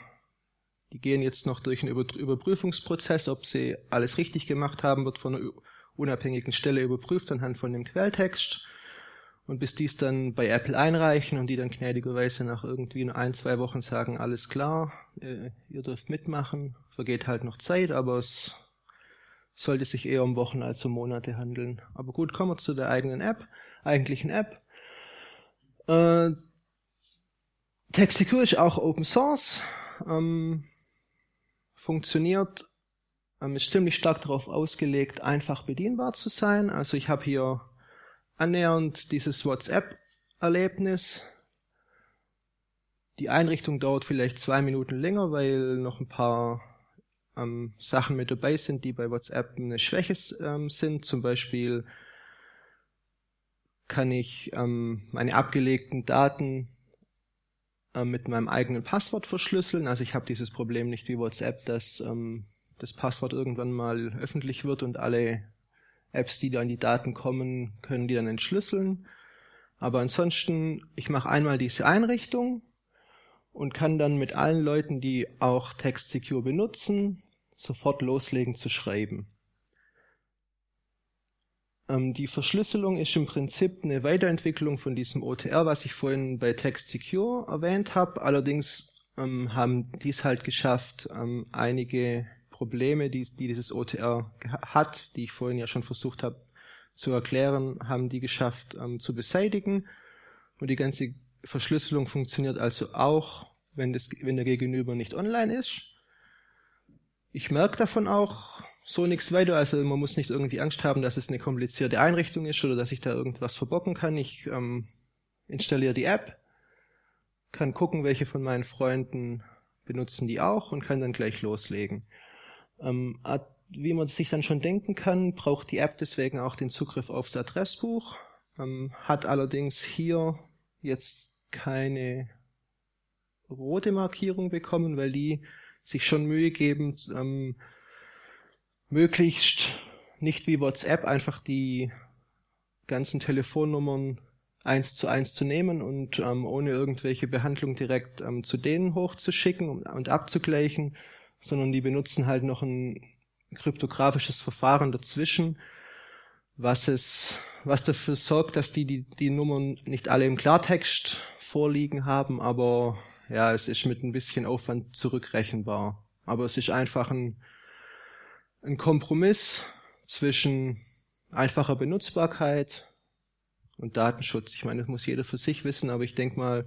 A: die gehen jetzt noch durch einen Über Überprüfungsprozess, ob sie alles richtig gemacht haben, wird von einer unabhängigen Stelle überprüft anhand von dem Quelltext. Und bis dies dann bei Apple einreichen und die dann gnädigerweise nach irgendwie ein, zwei Wochen sagen, alles klar, äh, ihr dürft mitmachen, vergeht halt noch Zeit, aber es sollte sich eher um Wochen als um Monate handeln. Aber gut, kommen wir zu der eigenen App, eigentlichen App. Äh, TextSecure ist auch Open Source, ähm, funktioniert, ähm, ist ziemlich stark darauf ausgelegt, einfach bedienbar zu sein. Also ich habe hier annähernd dieses WhatsApp-Erlebnis. Die Einrichtung dauert vielleicht zwei Minuten länger, weil noch ein paar ähm, Sachen mit dabei sind, die bei WhatsApp eine Schwäche ähm, sind. Zum Beispiel kann ich ähm, meine abgelegten Daten äh, mit meinem eigenen Passwort verschlüsseln. Also ich habe dieses Problem nicht wie WhatsApp, dass ähm, das Passwort irgendwann mal öffentlich wird und alle Apps, die da an die Daten kommen, können die dann entschlüsseln. Aber ansonsten, ich mache einmal diese Einrichtung und kann dann mit allen Leuten, die auch Text Secure benutzen, sofort loslegen zu schreiben. Ähm, die Verschlüsselung ist im Prinzip eine Weiterentwicklung von diesem OTR, was ich vorhin bei Text Secure erwähnt habe. Allerdings ähm, haben dies halt geschafft, ähm, einige Probleme, die, die dieses OTR hat, die ich vorhin ja schon versucht habe zu erklären, haben die geschafft ähm, zu beseitigen. Und die ganze Verschlüsselung funktioniert also auch, wenn, das, wenn der Gegenüber nicht online ist. Ich merke davon auch so nichts weiter, also man muss nicht irgendwie Angst haben, dass es eine komplizierte Einrichtung ist oder dass ich da irgendwas verbocken kann. Ich ähm, installiere die App, kann gucken, welche von meinen Freunden benutzen die auch und kann dann gleich loslegen. Ähm, wie man sich dann schon denken kann, braucht die App deswegen auch den Zugriff aufs Adressbuch, ähm, hat allerdings hier jetzt keine rote Markierung bekommen, weil die sich schon Mühe geben, ähm, möglichst nicht wie WhatsApp einfach die ganzen Telefonnummern eins zu eins zu nehmen und ähm, ohne irgendwelche Behandlung direkt ähm, zu denen hochzuschicken und, und abzugleichen, sondern die benutzen halt noch ein kryptografisches Verfahren dazwischen, was es, was dafür sorgt, dass die, die die Nummern nicht alle im Klartext vorliegen haben, aber ja, es ist mit ein bisschen Aufwand zurückrechenbar. Aber es ist einfach ein, ein Kompromiss zwischen einfacher Benutzbarkeit und Datenschutz. Ich meine, das muss jeder für sich wissen, aber ich denke mal,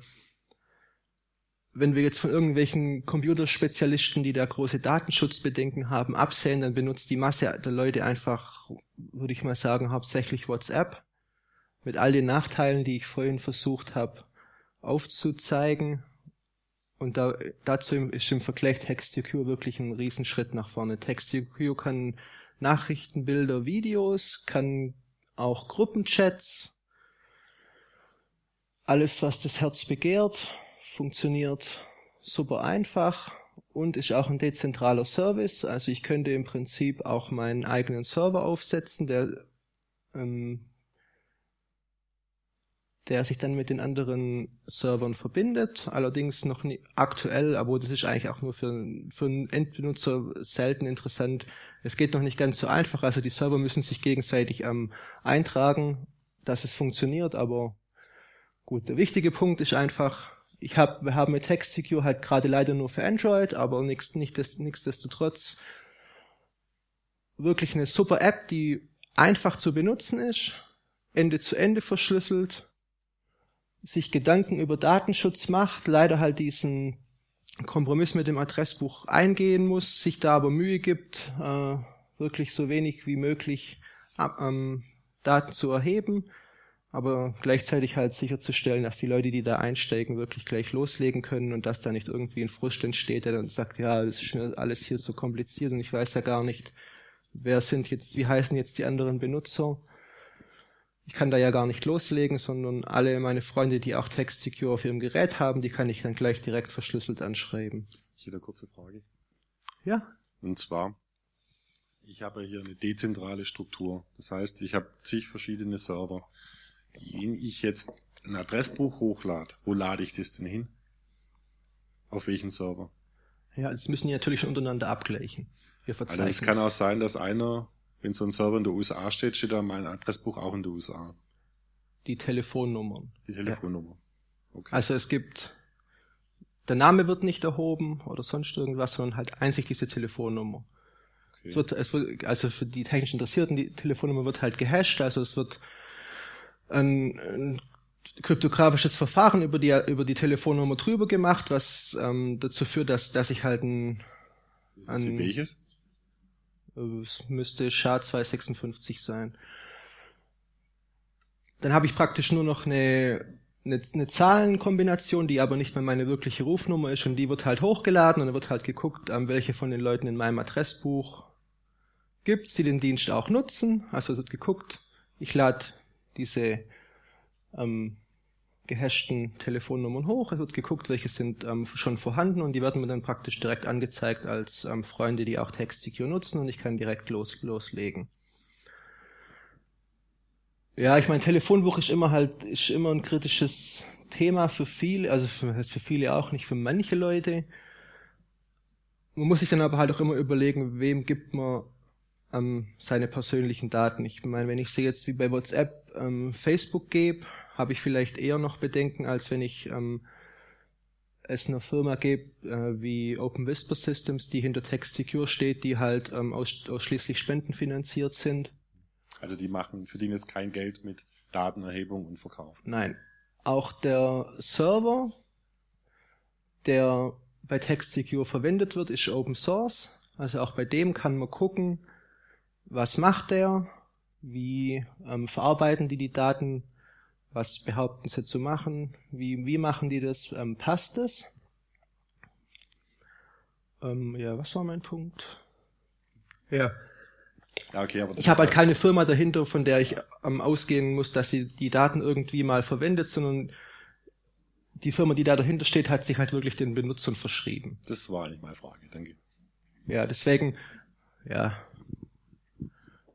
A: wenn wir jetzt von irgendwelchen Computerspezialisten, die da große Datenschutzbedenken haben, absehen, dann benutzt die Masse der Leute einfach, würde ich mal sagen, hauptsächlich WhatsApp. Mit all den Nachteilen, die ich vorhin versucht habe aufzuzeigen. Und da, dazu ist im Vergleich TextSecure wirklich ein Riesenschritt nach vorne. TextSecure kann Nachrichten, Bilder, Videos, kann auch Gruppenchats. Alles, was das Herz begehrt, funktioniert super einfach und ist auch ein dezentraler Service. Also ich könnte im Prinzip auch meinen eigenen Server aufsetzen, der ähm, der sich dann mit den anderen Servern verbindet. Allerdings noch nie aktuell, aber das ist eigentlich auch nur für, für einen Endbenutzer selten interessant. Es geht noch nicht ganz so einfach. Also die Server müssen sich gegenseitig ähm, eintragen, dass es funktioniert. Aber gut, der wichtige Punkt ist einfach, ich hab, wir haben mit TextSecure halt gerade leider nur für Android, aber nichts, nicht, nichtsdestotrotz wirklich eine super App, die einfach zu benutzen ist, Ende zu Ende verschlüsselt sich Gedanken über Datenschutz macht, leider halt diesen Kompromiss mit dem Adressbuch eingehen muss, sich da aber Mühe gibt, äh, wirklich so wenig wie möglich ähm, Daten zu erheben, aber gleichzeitig halt sicherzustellen, dass die Leute, die da einsteigen, wirklich gleich loslegen können und dass da nicht irgendwie ein Frust entsteht, der dann sagt, ja, das ist mir alles hier so kompliziert und ich weiß ja gar nicht, wer sind jetzt, wie heißen jetzt die anderen Benutzer ich kann da ja gar nicht loslegen, sondern alle meine Freunde, die auch Text Secure auf ihrem Gerät haben, die kann ich dann gleich direkt verschlüsselt anschreiben.
C: Ich hätte eine kurze Frage.
A: Ja.
C: Und zwar, ich habe hier eine dezentrale Struktur. Das heißt, ich habe zig verschiedene Server. Wenn ich jetzt ein Adressbuch hochlade, wo lade ich das denn hin? Auf welchen Server?
A: Ja, das müssen die natürlich schon untereinander abgleichen.
C: Wir also es kann auch sein, dass einer wenn so ein Server in der USA steht, steht da mein Adressbuch auch in der USA.
A: Die Telefonnummern.
C: Die Telefonnummer.
A: Okay. Also es gibt, der Name wird nicht erhoben oder sonst irgendwas, sondern halt einzig diese Telefonnummer. Okay. Es wird, es wird, also für die technisch Interessierten, die Telefonnummer wird halt gehasht, also es wird ein, ein kryptografisches Verfahren über die, über die Telefonnummer drüber gemacht, was ähm, dazu führt, dass, dass ich halt ein,
C: ein welches?
A: Es müsste SHA-256 sein. Dann habe ich praktisch nur noch eine, eine, eine Zahlenkombination, die aber nicht mehr meine wirkliche Rufnummer ist und die wird halt hochgeladen und dann wird halt geguckt, ähm, welche von den Leuten in meinem Adressbuch gibt's, die den Dienst auch nutzen. Also wird geguckt, ich lade diese ähm, gehashten Telefonnummern hoch. Es wird geguckt, welche sind ähm, schon vorhanden und die werden mir dann praktisch direkt angezeigt als ähm, Freunde, die auch TextSecure nutzen und ich kann direkt los, loslegen. Ja, ich meine, Telefonbuch ist immer halt, ist immer ein kritisches Thema für viele, also für, für viele auch, nicht für manche Leute. Man muss sich dann aber halt auch immer überlegen, wem gibt man ähm, seine persönlichen Daten. Ich meine, wenn ich sie jetzt wie bei WhatsApp ähm, Facebook gebe, habe ich vielleicht eher noch Bedenken, als wenn ich ähm, es einer Firma gebe äh, wie Open Whisper Systems, die hinter Text Secure steht, die halt ähm, aus, ausschließlich spendenfinanziert sind.
C: Also die machen, verdienen jetzt kein Geld mit Datenerhebung und Verkauf.
A: Nein. Auch der Server, der bei Text Secure verwendet wird, ist Open Source. Also auch bei dem kann man gucken, was macht der, wie ähm, verarbeiten die die Daten, was behaupten sie zu machen? Wie, wie machen die das? Ähm, passt es? Ähm, ja, was war mein Punkt? Ja. ja okay, aber ich habe halt keine Firma dahinter, von der ich ähm, ausgehen muss, dass sie die Daten irgendwie mal verwendet, sondern die Firma, die da dahinter steht, hat sich halt wirklich den Benutzern verschrieben.
C: Das war eigentlich meine Frage, danke.
A: Ja, deswegen, ja.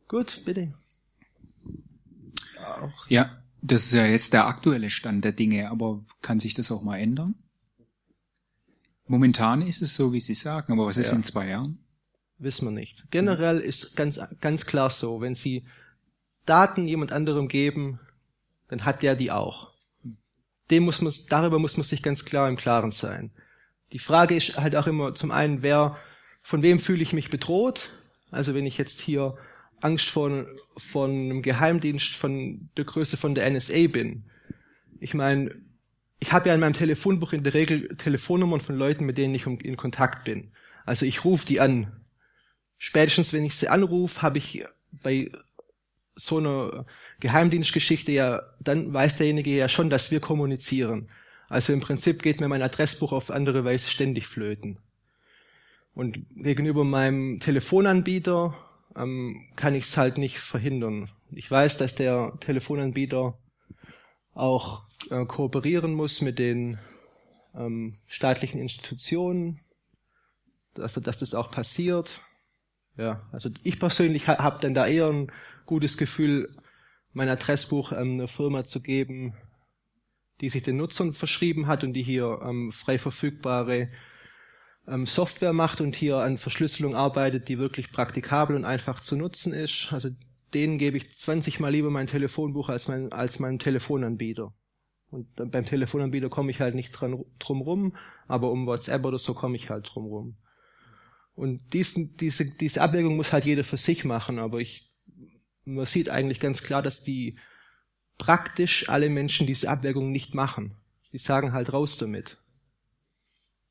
A: Gut, bitte.
F: Auch. Ja, das ist ja jetzt der aktuelle Stand der Dinge, aber kann sich das auch mal ändern? Momentan ist es so, wie Sie sagen, aber was ist ja. in zwei Jahren?
A: Wissen wir nicht. Generell ist ganz, ganz klar so, wenn Sie Daten jemand anderem geben, dann hat der die auch. Dem muss man, darüber muss man sich ganz klar im Klaren sein. Die Frage ist halt auch immer zum einen, wer, von wem fühle ich mich bedroht? Also wenn ich jetzt hier Angst vor, vor einem Geheimdienst von der Größe von der NSA bin. Ich meine, ich habe ja in meinem Telefonbuch in der Regel Telefonnummern von Leuten, mit denen ich in Kontakt bin. Also ich rufe die an. Spätestens, wenn ich sie anrufe, habe ich bei so einer Geheimdienstgeschichte ja, dann weiß derjenige ja schon, dass wir kommunizieren. Also im Prinzip geht mir mein Adressbuch auf andere Weise ständig flöten. Und gegenüber meinem Telefonanbieter ähm, kann ich es halt nicht verhindern. Ich weiß, dass der Telefonanbieter auch äh, kooperieren muss mit den ähm, staatlichen Institutionen, dass, dass das auch passiert. Ja, also ich persönlich ha, habe dann da eher ein gutes Gefühl, mein Adressbuch ähm, einer Firma zu geben, die sich den Nutzern verschrieben hat und die hier ähm, frei verfügbare Software macht und hier an Verschlüsselung arbeitet, die wirklich praktikabel und einfach zu nutzen ist. Also denen gebe ich 20 mal lieber mein Telefonbuch als mein, als meinem Telefonanbieter. Und beim Telefonanbieter komme ich halt nicht dran, drum rum, aber um WhatsApp oder so komme ich halt drum rum. Und diesen, diese, diese Abwägung muss halt jeder für sich machen, aber ich, man sieht eigentlich ganz klar, dass die praktisch alle Menschen diese Abwägung nicht machen. Die sagen halt raus damit.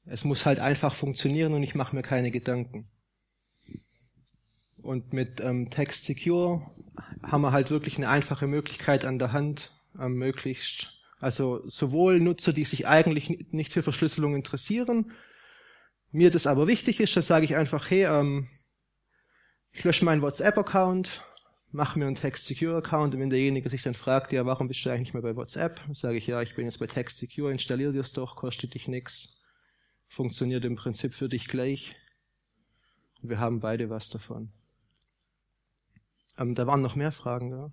A: Es muss halt einfach funktionieren und ich mache mir keine Gedanken. Und mit ähm, Text Secure haben wir halt wirklich eine einfache Möglichkeit an der Hand, ähm, möglichst, also sowohl Nutzer, die sich eigentlich nicht für Verschlüsselung interessieren, mir das aber wichtig ist, dann sage ich einfach, hey, ähm, ich lösche meinen WhatsApp-Account, mache mir einen Text Secure Account und wenn derjenige sich dann fragt, ja, warum bist du eigentlich nicht mehr bei WhatsApp, sage ich, ja, ich bin jetzt bei Text Secure, installier dir es doch, kostet dich nix, funktioniert im Prinzip für dich gleich. Und wir haben beide was davon. Ähm, da waren noch mehr Fragen, ja?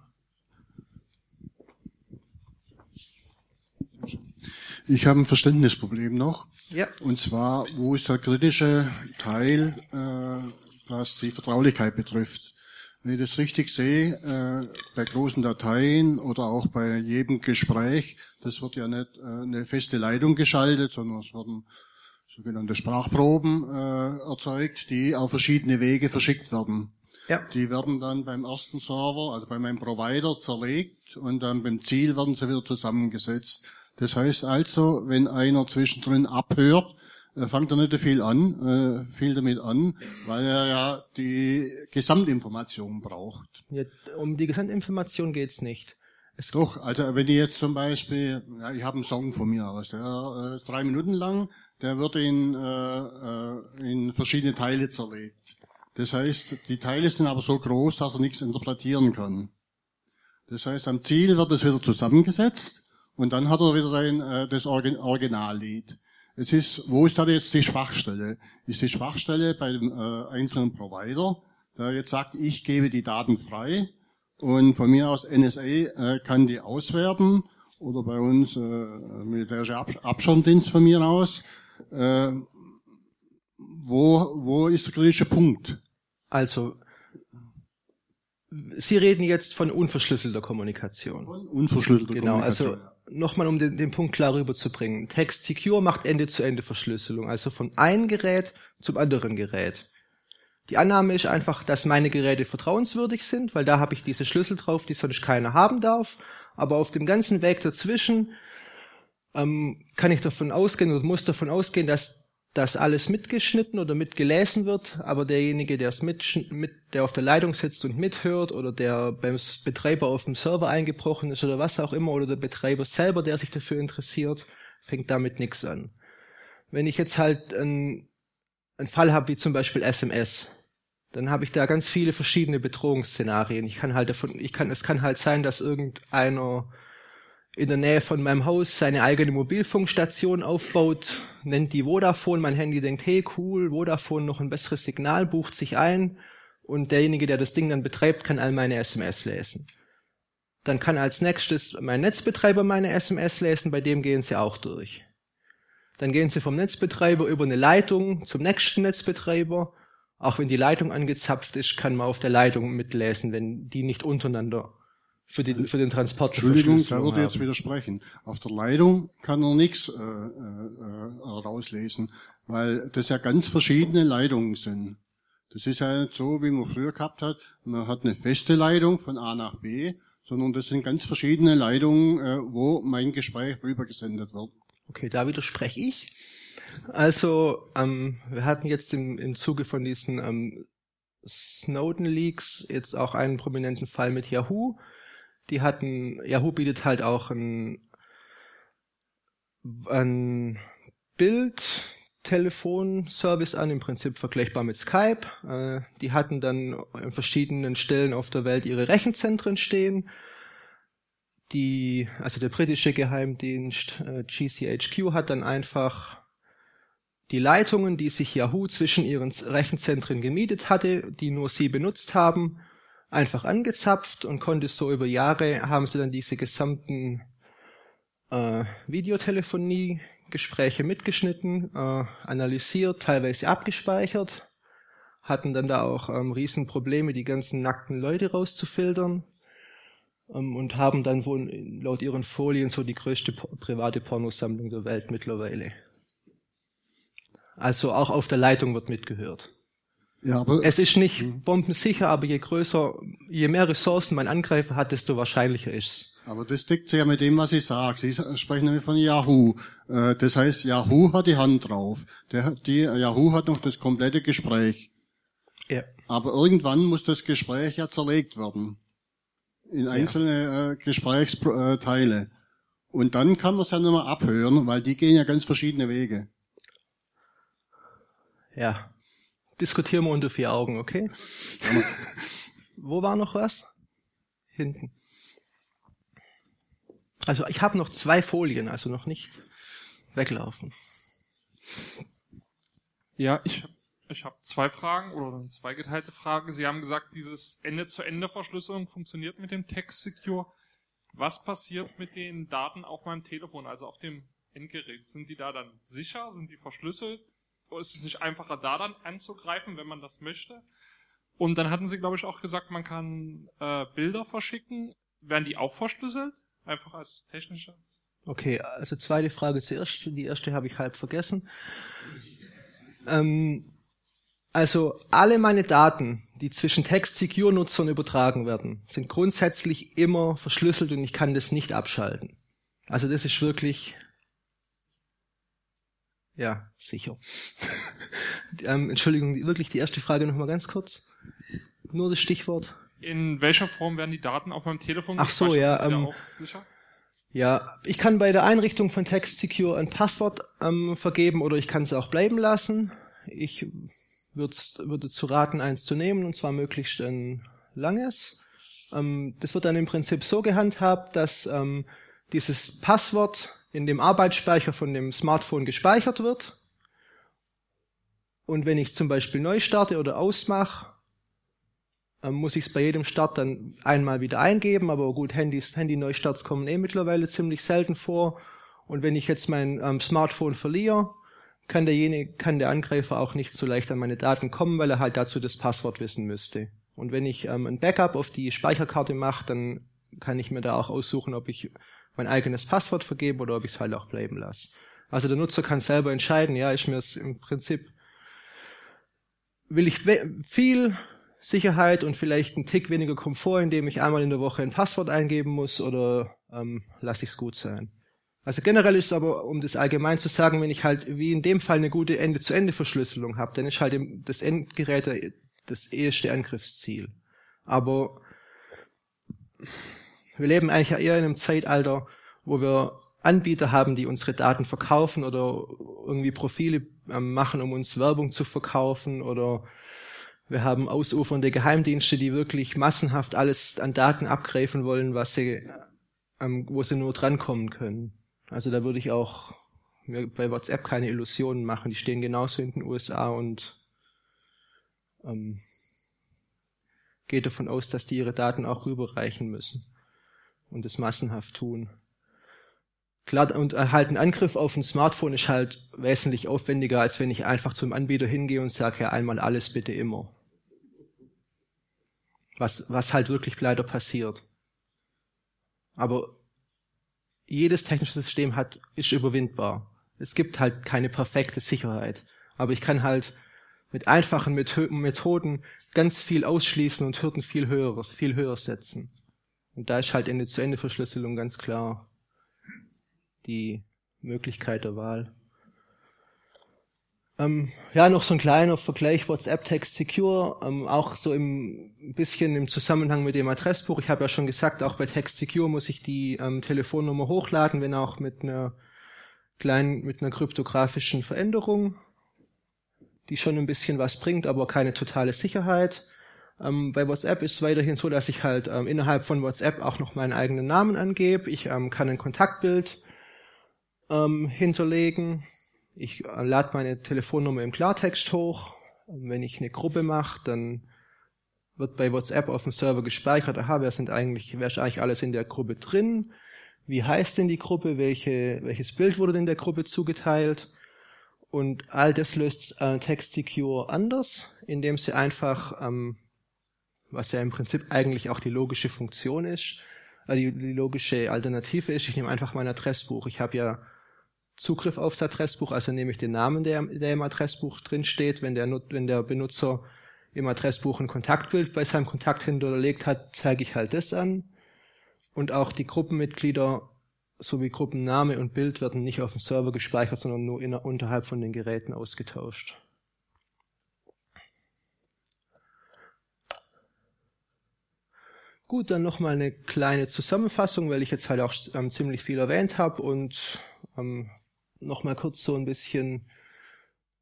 G: Ich habe ein Verständnisproblem noch.
A: Ja.
G: Und zwar, wo ist der kritische Teil, äh, was die Vertraulichkeit betrifft? Wenn ich das richtig sehe, äh, bei großen Dateien oder auch bei jedem Gespräch, das wird ja nicht äh, eine feste Leitung geschaltet, sondern es werden sogenannte Sprachproben äh, erzeugt, die auf verschiedene Wege verschickt werden.
A: Ja.
G: Die werden dann beim ersten Server, also bei meinem Provider, zerlegt und dann beim Ziel werden sie wieder zusammengesetzt. Das heißt also, wenn einer zwischendrin abhört, äh, fängt er nicht viel an, äh, viel damit an, weil er ja die Gesamtinformation braucht.
A: Ja, um die Gesamtinformation geht's nicht. Es
G: Doch, also wenn ich jetzt zum Beispiel, ja, ich habe einen Song von mir aus, der äh, drei Minuten lang, der wird in, äh, äh, in verschiedene Teile zerlegt. Das heißt, die Teile sind aber so groß, dass er nichts interpretieren kann. Das heißt, am Ziel wird es wieder zusammengesetzt und dann hat er wieder ein, äh, das Origin Originallied. Es ist, wo ist da jetzt die Schwachstelle? Ist die Schwachstelle bei dem äh, einzelnen Provider, der jetzt sagt, ich gebe die Daten frei und von mir aus NSA äh, kann die auswerten oder bei uns äh, militärische Absch Abschirmdienst von mir aus. Äh, wo, wo ist der kritische Punkt?
A: Also, Sie reden jetzt von unverschlüsselter Kommunikation.
G: Von unverschlüsselter
A: Genau, also
G: Kommunikation.
A: nochmal, um den, den Punkt klar rüberzubringen. Text Secure macht Ende-zu-Ende-Verschlüsselung, also von einem Gerät zum anderen Gerät. Die Annahme ist einfach, dass meine Geräte vertrauenswürdig sind, weil da habe ich diese Schlüssel drauf, die sonst keiner haben darf. Aber auf dem ganzen Weg dazwischen ähm, kann ich davon ausgehen oder muss davon ausgehen, dass das alles mitgeschnitten oder mitgelesen wird, aber derjenige, der es mit, mit, der auf der Leitung sitzt und mithört oder der beim Betreiber auf dem Server eingebrochen ist oder was auch immer oder der Betreiber selber, der sich dafür interessiert, fängt damit nichts an. Wenn ich jetzt halt einen, einen Fall habe wie zum Beispiel SMS, dann habe ich da ganz viele verschiedene Bedrohungsszenarien. Ich kann halt davon, ich kann, es kann halt sein, dass irgendeiner in der Nähe von meinem Haus seine eigene Mobilfunkstation aufbaut, nennt die Vodafone, mein Handy denkt, hey cool, Vodafone noch ein besseres Signal, bucht sich ein und derjenige, der das Ding dann betreibt, kann all meine SMS lesen. Dann kann als nächstes mein Netzbetreiber meine SMS lesen, bei dem gehen sie auch durch. Dann gehen sie vom Netzbetreiber über eine Leitung zum nächsten Netzbetreiber. Auch wenn die Leitung angezapft ist, kann man auf der Leitung mitlesen, wenn die nicht untereinander für den, für den Transport
G: Entschuldigung, da würde ich jetzt widersprechen. Auf der Leitung kann er nichts äh, äh, rauslesen, weil das ja ganz verschiedene Leitungen sind. Das ist ja nicht so, wie man früher gehabt hat. Man hat eine feste Leitung von A nach B, sondern das sind ganz verschiedene Leitungen, äh, wo mein Gespräch rübergesendet wird.
A: Okay, da widerspreche ich. Also, ähm, wir hatten jetzt im, im Zuge von diesen ähm, Snowden-Leaks jetzt auch einen prominenten Fall mit Yahoo. Die hatten, Yahoo bietet halt auch ein, ein Bild, Telefonservice an, im Prinzip vergleichbar mit Skype. Äh, die hatten dann an verschiedenen Stellen auf der Welt ihre Rechenzentren stehen. Die, also der britische Geheimdienst äh, GCHQ hat dann einfach die Leitungen, die sich Yahoo zwischen ihren Rechenzentren gemietet hatte, die nur sie benutzt haben, einfach angezapft und konnte so über Jahre haben sie dann diese gesamten äh, Videotelefonie Gespräche mitgeschnitten, äh, analysiert, teilweise abgespeichert, hatten dann da auch ähm, Riesenprobleme, die ganzen nackten Leute rauszufiltern ähm, und haben dann wohl laut ihren Folien so die größte private Pornosammlung der Welt mittlerweile. Also auch auf der Leitung wird mitgehört. Ja, aber es ist nicht bombensicher, aber je größer, je mehr Ressourcen mein Angreifer hat, desto wahrscheinlicher ist's.
G: Aber das deckt sich ja mit dem, was ich sage. Sie sprechen nämlich von Yahoo. Äh, das heißt, Yahoo hat die Hand drauf. Der, die, Yahoo hat noch das komplette Gespräch. Ja. Aber irgendwann muss das Gespräch ja zerlegt werden. In einzelne ja. äh, Gesprächsteile. Und dann kann man es ja nochmal abhören, weil die gehen ja ganz verschiedene Wege.
A: Ja, diskutieren wir unter vier Augen, okay? Wo war noch was? Hinten. Also ich habe noch zwei Folien, also noch nicht weglaufen.
H: Ja, ich, ich habe zwei Fragen oder eine zweigeteilte Frage. Sie haben gesagt, dieses Ende-zu-Ende-Verschlüsselung funktioniert mit dem Text Secure. Was passiert mit den Daten auf meinem Telefon, also auf dem Endgerät? Sind die da dann sicher? Sind die verschlüsselt? Ist es nicht einfacher, da dann anzugreifen, wenn man das möchte? Und dann hatten sie, glaube ich, auch gesagt, man kann äh, Bilder verschicken. Werden die auch verschlüsselt? Einfach als technischer?
A: Okay, also zweite Frage zuerst. Die erste habe ich halb vergessen. Ähm, also alle meine Daten, die zwischen Text-Secure-Nutzern übertragen werden, sind grundsätzlich immer verschlüsselt und ich kann das nicht abschalten. Also das ist wirklich ja, sicher. ähm, Entschuldigung, wirklich die erste Frage nochmal ganz kurz. Nur das Stichwort.
H: In welcher Form werden die Daten auf meinem Telefon
A: Ach so, ja. Ähm, ja, ich kann bei der Einrichtung von Text Secure ein Passwort ähm, vergeben oder ich kann es auch bleiben lassen. Ich würde zu raten, eins zu nehmen und zwar möglichst ein langes. Ähm, das wird dann im Prinzip so gehandhabt, dass ähm, dieses Passwort in dem Arbeitsspeicher von dem Smartphone gespeichert wird. Und wenn ich es zum Beispiel neu starte oder ausmache, ähm, muss ich es bei jedem Start dann einmal wieder eingeben. Aber gut, Handys, Handy-Neustarts kommen eh mittlerweile ziemlich selten vor. Und wenn ich jetzt mein ähm, Smartphone verliere, kann derjenige, kann der Angreifer auch nicht so leicht an meine Daten kommen, weil er halt dazu das Passwort wissen müsste. Und wenn ich ähm, ein Backup auf die Speicherkarte mache, dann kann ich mir da auch aussuchen, ob ich mein eigenes Passwort vergeben oder ob ich es halt auch bleiben lasse. Also der Nutzer kann selber entscheiden, ja, ist mir es im Prinzip, will ich viel Sicherheit und vielleicht einen Tick weniger Komfort, indem ich einmal in der Woche ein Passwort eingeben muss oder ähm, lasse ich es gut sein. Also generell ist es aber, um das allgemein zu sagen, wenn ich halt wie in dem Fall eine gute Ende-zu-Ende-Verschlüsselung habe, dann ist halt das Endgerät das eheste Angriffsziel. Aber wir leben eigentlich ja eher in einem Zeitalter, wo wir Anbieter haben, die unsere Daten verkaufen oder irgendwie Profile ähm, machen, um uns Werbung zu verkaufen oder wir haben ausufernde Geheimdienste, die wirklich massenhaft alles an Daten abgreifen wollen, was sie, ähm, wo sie nur drankommen können. Also da würde ich auch mir bei WhatsApp keine Illusionen machen. Die stehen genauso in den USA und ähm, geht davon aus, dass die ihre Daten auch rüberreichen müssen und es massenhaft tun. Klar, und halt ein Angriff auf ein Smartphone ist halt wesentlich aufwendiger, als wenn ich einfach zum Anbieter hingehe und sage, ja, einmal alles bitte immer. Was, was halt wirklich leider passiert. Aber jedes technische System hat, ist überwindbar. Es gibt halt keine perfekte Sicherheit. Aber ich kann halt mit einfachen Methoden ganz viel ausschließen und Hürden viel höher, viel höher setzen. Und da ist halt Ende-zu-Ende-Verschlüsselung ganz klar die Möglichkeit der Wahl. Ähm, ja, noch so ein kleiner Vergleich WhatsApp Text Secure, ähm, auch so im ein bisschen im Zusammenhang mit dem Adressbuch. Ich habe ja schon gesagt, auch bei Text Secure muss ich die ähm, Telefonnummer hochladen, wenn auch mit einer kleinen, mit einer kryptografischen Veränderung. die schon ein bisschen was bringt, aber keine totale Sicherheit. Ähm, bei WhatsApp ist es weiterhin so, dass ich halt ähm, innerhalb von WhatsApp auch noch meinen eigenen Namen angebe. Ich ähm, kann ein Kontaktbild ähm, hinterlegen. Ich äh, lade meine Telefonnummer im Klartext hoch. Wenn ich eine Gruppe mache, dann wird bei WhatsApp auf dem Server gespeichert, aha, wer sind eigentlich, wer ist eigentlich alles in der Gruppe drin? Wie heißt denn die Gruppe? Welche, welches Bild wurde denn der Gruppe zugeteilt? Und all das löst äh, TextSecure anders, indem sie einfach, ähm, was ja im Prinzip eigentlich auch die logische Funktion ist, äh, die, die logische Alternative ist, ich nehme einfach mein Adressbuch. Ich habe ja Zugriff aufs Adressbuch, also nehme ich den Namen, der, der im Adressbuch drin steht. Wenn der, wenn der Benutzer im Adressbuch ein Kontaktbild bei seinem Kontakt hinterlegt hat, zeige ich halt das an. Und auch die Gruppenmitglieder sowie Gruppenname und Bild werden nicht auf dem Server gespeichert, sondern nur in, unterhalb von den Geräten ausgetauscht. Gut, dann nochmal eine kleine Zusammenfassung, weil ich jetzt halt auch ähm, ziemlich viel erwähnt habe und ähm, nochmal kurz so ein bisschen,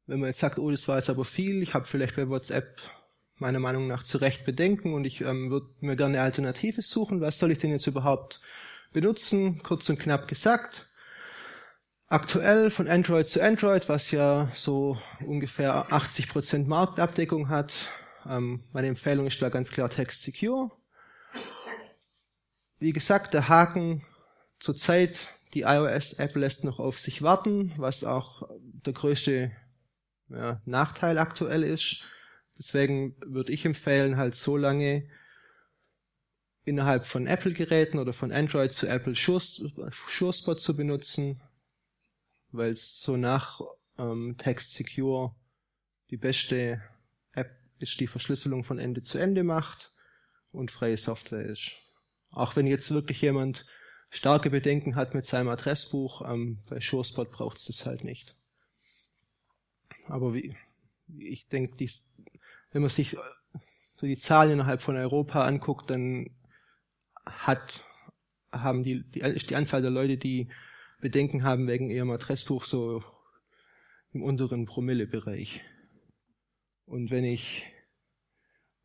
A: wenn man jetzt sagt, oh, das war jetzt aber viel, ich habe vielleicht bei WhatsApp meiner Meinung nach zu Recht bedenken und ich ähm, würde mir gerne eine Alternative suchen. Was soll ich denn jetzt überhaupt benutzen? Kurz und knapp gesagt. Aktuell von Android zu Android, was ja so ungefähr 80% Marktabdeckung hat. Ähm, meine Empfehlung ist da ganz klar Text Secure. Wie gesagt, der Haken zurzeit, die iOS-App lässt noch auf sich warten, was auch der größte ja, Nachteil aktuell ist. Deswegen würde ich empfehlen, halt so lange innerhalb von Apple-Geräten oder von Android zu Apple SureSpot zu benutzen, weil es so nach ähm, Text Secure die beste App ist, die Verschlüsselung von Ende zu Ende macht und freie Software ist. Auch wenn jetzt wirklich jemand starke Bedenken hat mit seinem Adressbuch, ähm, bei SureSpot braucht es das halt nicht. Aber wie, ich denke, wenn man sich äh, so die Zahlen innerhalb von Europa anguckt, dann hat, haben die, die, die Anzahl der Leute, die Bedenken haben wegen ihrem Adressbuch so im unteren Promillebereich. Und wenn ich,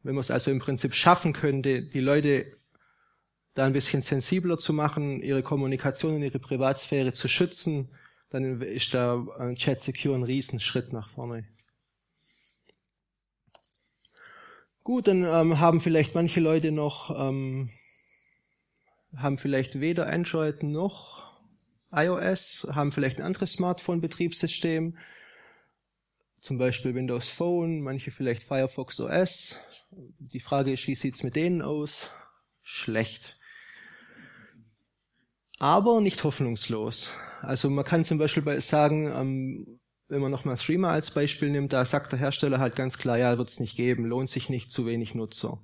A: wenn man es also im Prinzip schaffen könnte, die Leute da ein bisschen sensibler zu machen, ihre Kommunikation und ihre Privatsphäre zu schützen, dann ist da Chat Secure ein Riesenschritt nach vorne. Gut, dann ähm, haben vielleicht manche Leute noch, ähm, haben vielleicht weder Android noch iOS, haben vielleicht ein anderes Smartphone-Betriebssystem, zum Beispiel Windows Phone, manche vielleicht Firefox OS. Die Frage ist, wie sieht's mit denen aus? Schlecht. Aber nicht hoffnungslos. Also man kann zum Beispiel sagen, ähm, wenn man nochmal Streamer als Beispiel nimmt, da sagt der Hersteller halt ganz klar, ja, wird es nicht geben, lohnt sich nicht, zu wenig Nutzer.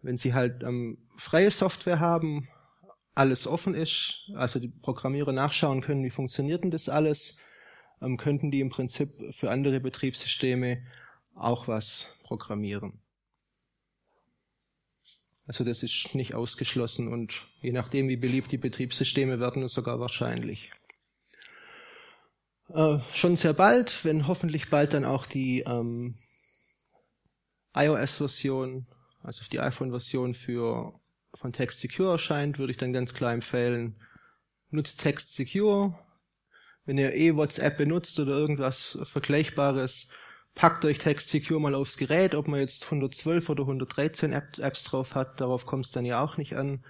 A: Wenn sie halt ähm, freie Software haben, alles offen ist, also die Programmierer nachschauen können, wie funktioniert denn das alles, ähm, könnten die im Prinzip für andere Betriebssysteme auch was programmieren. Also das ist nicht ausgeschlossen und je nachdem, wie beliebt die Betriebssysteme werden, sogar wahrscheinlich. Äh, schon sehr bald, wenn hoffentlich bald dann auch die ähm, iOS-Version, also die iPhone-Version für von Text Secure erscheint, würde ich dann ganz klar empfehlen, nutzt Text Secure. Wenn ihr eh WhatsApp benutzt oder irgendwas Vergleichbares, packt euch Text Secure mal aufs Gerät, ob man jetzt 112 oder 113 Apps drauf hat, darauf kommt es dann ja auch nicht an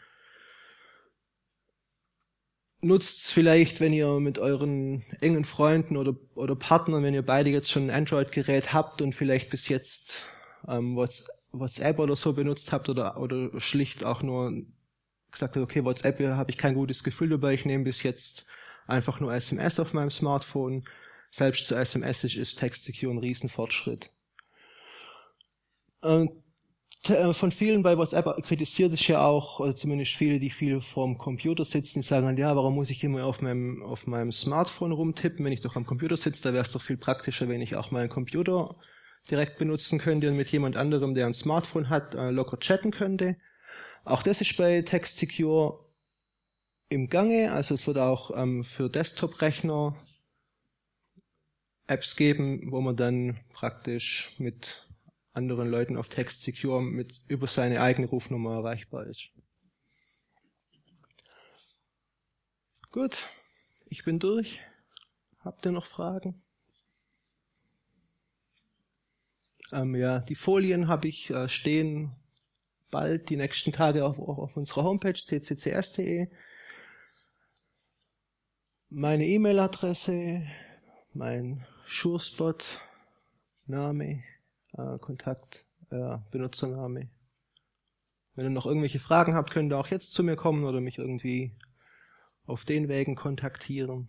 A: nutzt vielleicht, wenn ihr mit euren engen Freunden oder, oder Partnern, wenn ihr beide jetzt schon ein Android-Gerät habt und vielleicht bis jetzt ähm, WhatsApp oder so benutzt habt oder, oder schlicht auch nur gesagt habt, okay, WhatsApp habe ich kein gutes Gefühl dabei, ich nehme bis jetzt einfach nur SMS auf meinem Smartphone. Selbst zu SMS ist Text Secure ein Riesenfortschritt. Ähm, äh, von vielen bei WhatsApp kritisiert es ja auch, oder zumindest viele, die viel vorm Computer sitzen, die sagen ja, warum muss ich immer auf meinem, auf meinem Smartphone rumtippen, wenn ich doch am Computer sitze, da wäre es doch viel praktischer, wenn ich auch meinen Computer direkt benutzen könnte und mit jemand anderem, der ein Smartphone hat, äh, locker chatten könnte. Auch das ist bei Text Secure im Gange, also es wird auch ähm, für Desktop-Rechner Apps geben, wo man dann praktisch mit anderen Leuten auf Text Secure mit über seine eigene Rufnummer erreichbar ist. Gut, ich bin durch. Habt ihr noch Fragen? Ähm, ja, die Folien habe ich äh, stehen bald die nächsten Tage auf, auch auf unserer Homepage cccs.de. Meine E-Mail-Adresse, mein Schurspot, Name, äh, Kontakt, äh, Benutzername. Wenn ihr noch irgendwelche Fragen habt, könnt ihr auch jetzt zu mir kommen oder mich irgendwie auf den Wegen kontaktieren.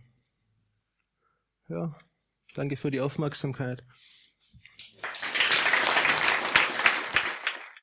A: Ja, danke für die Aufmerksamkeit.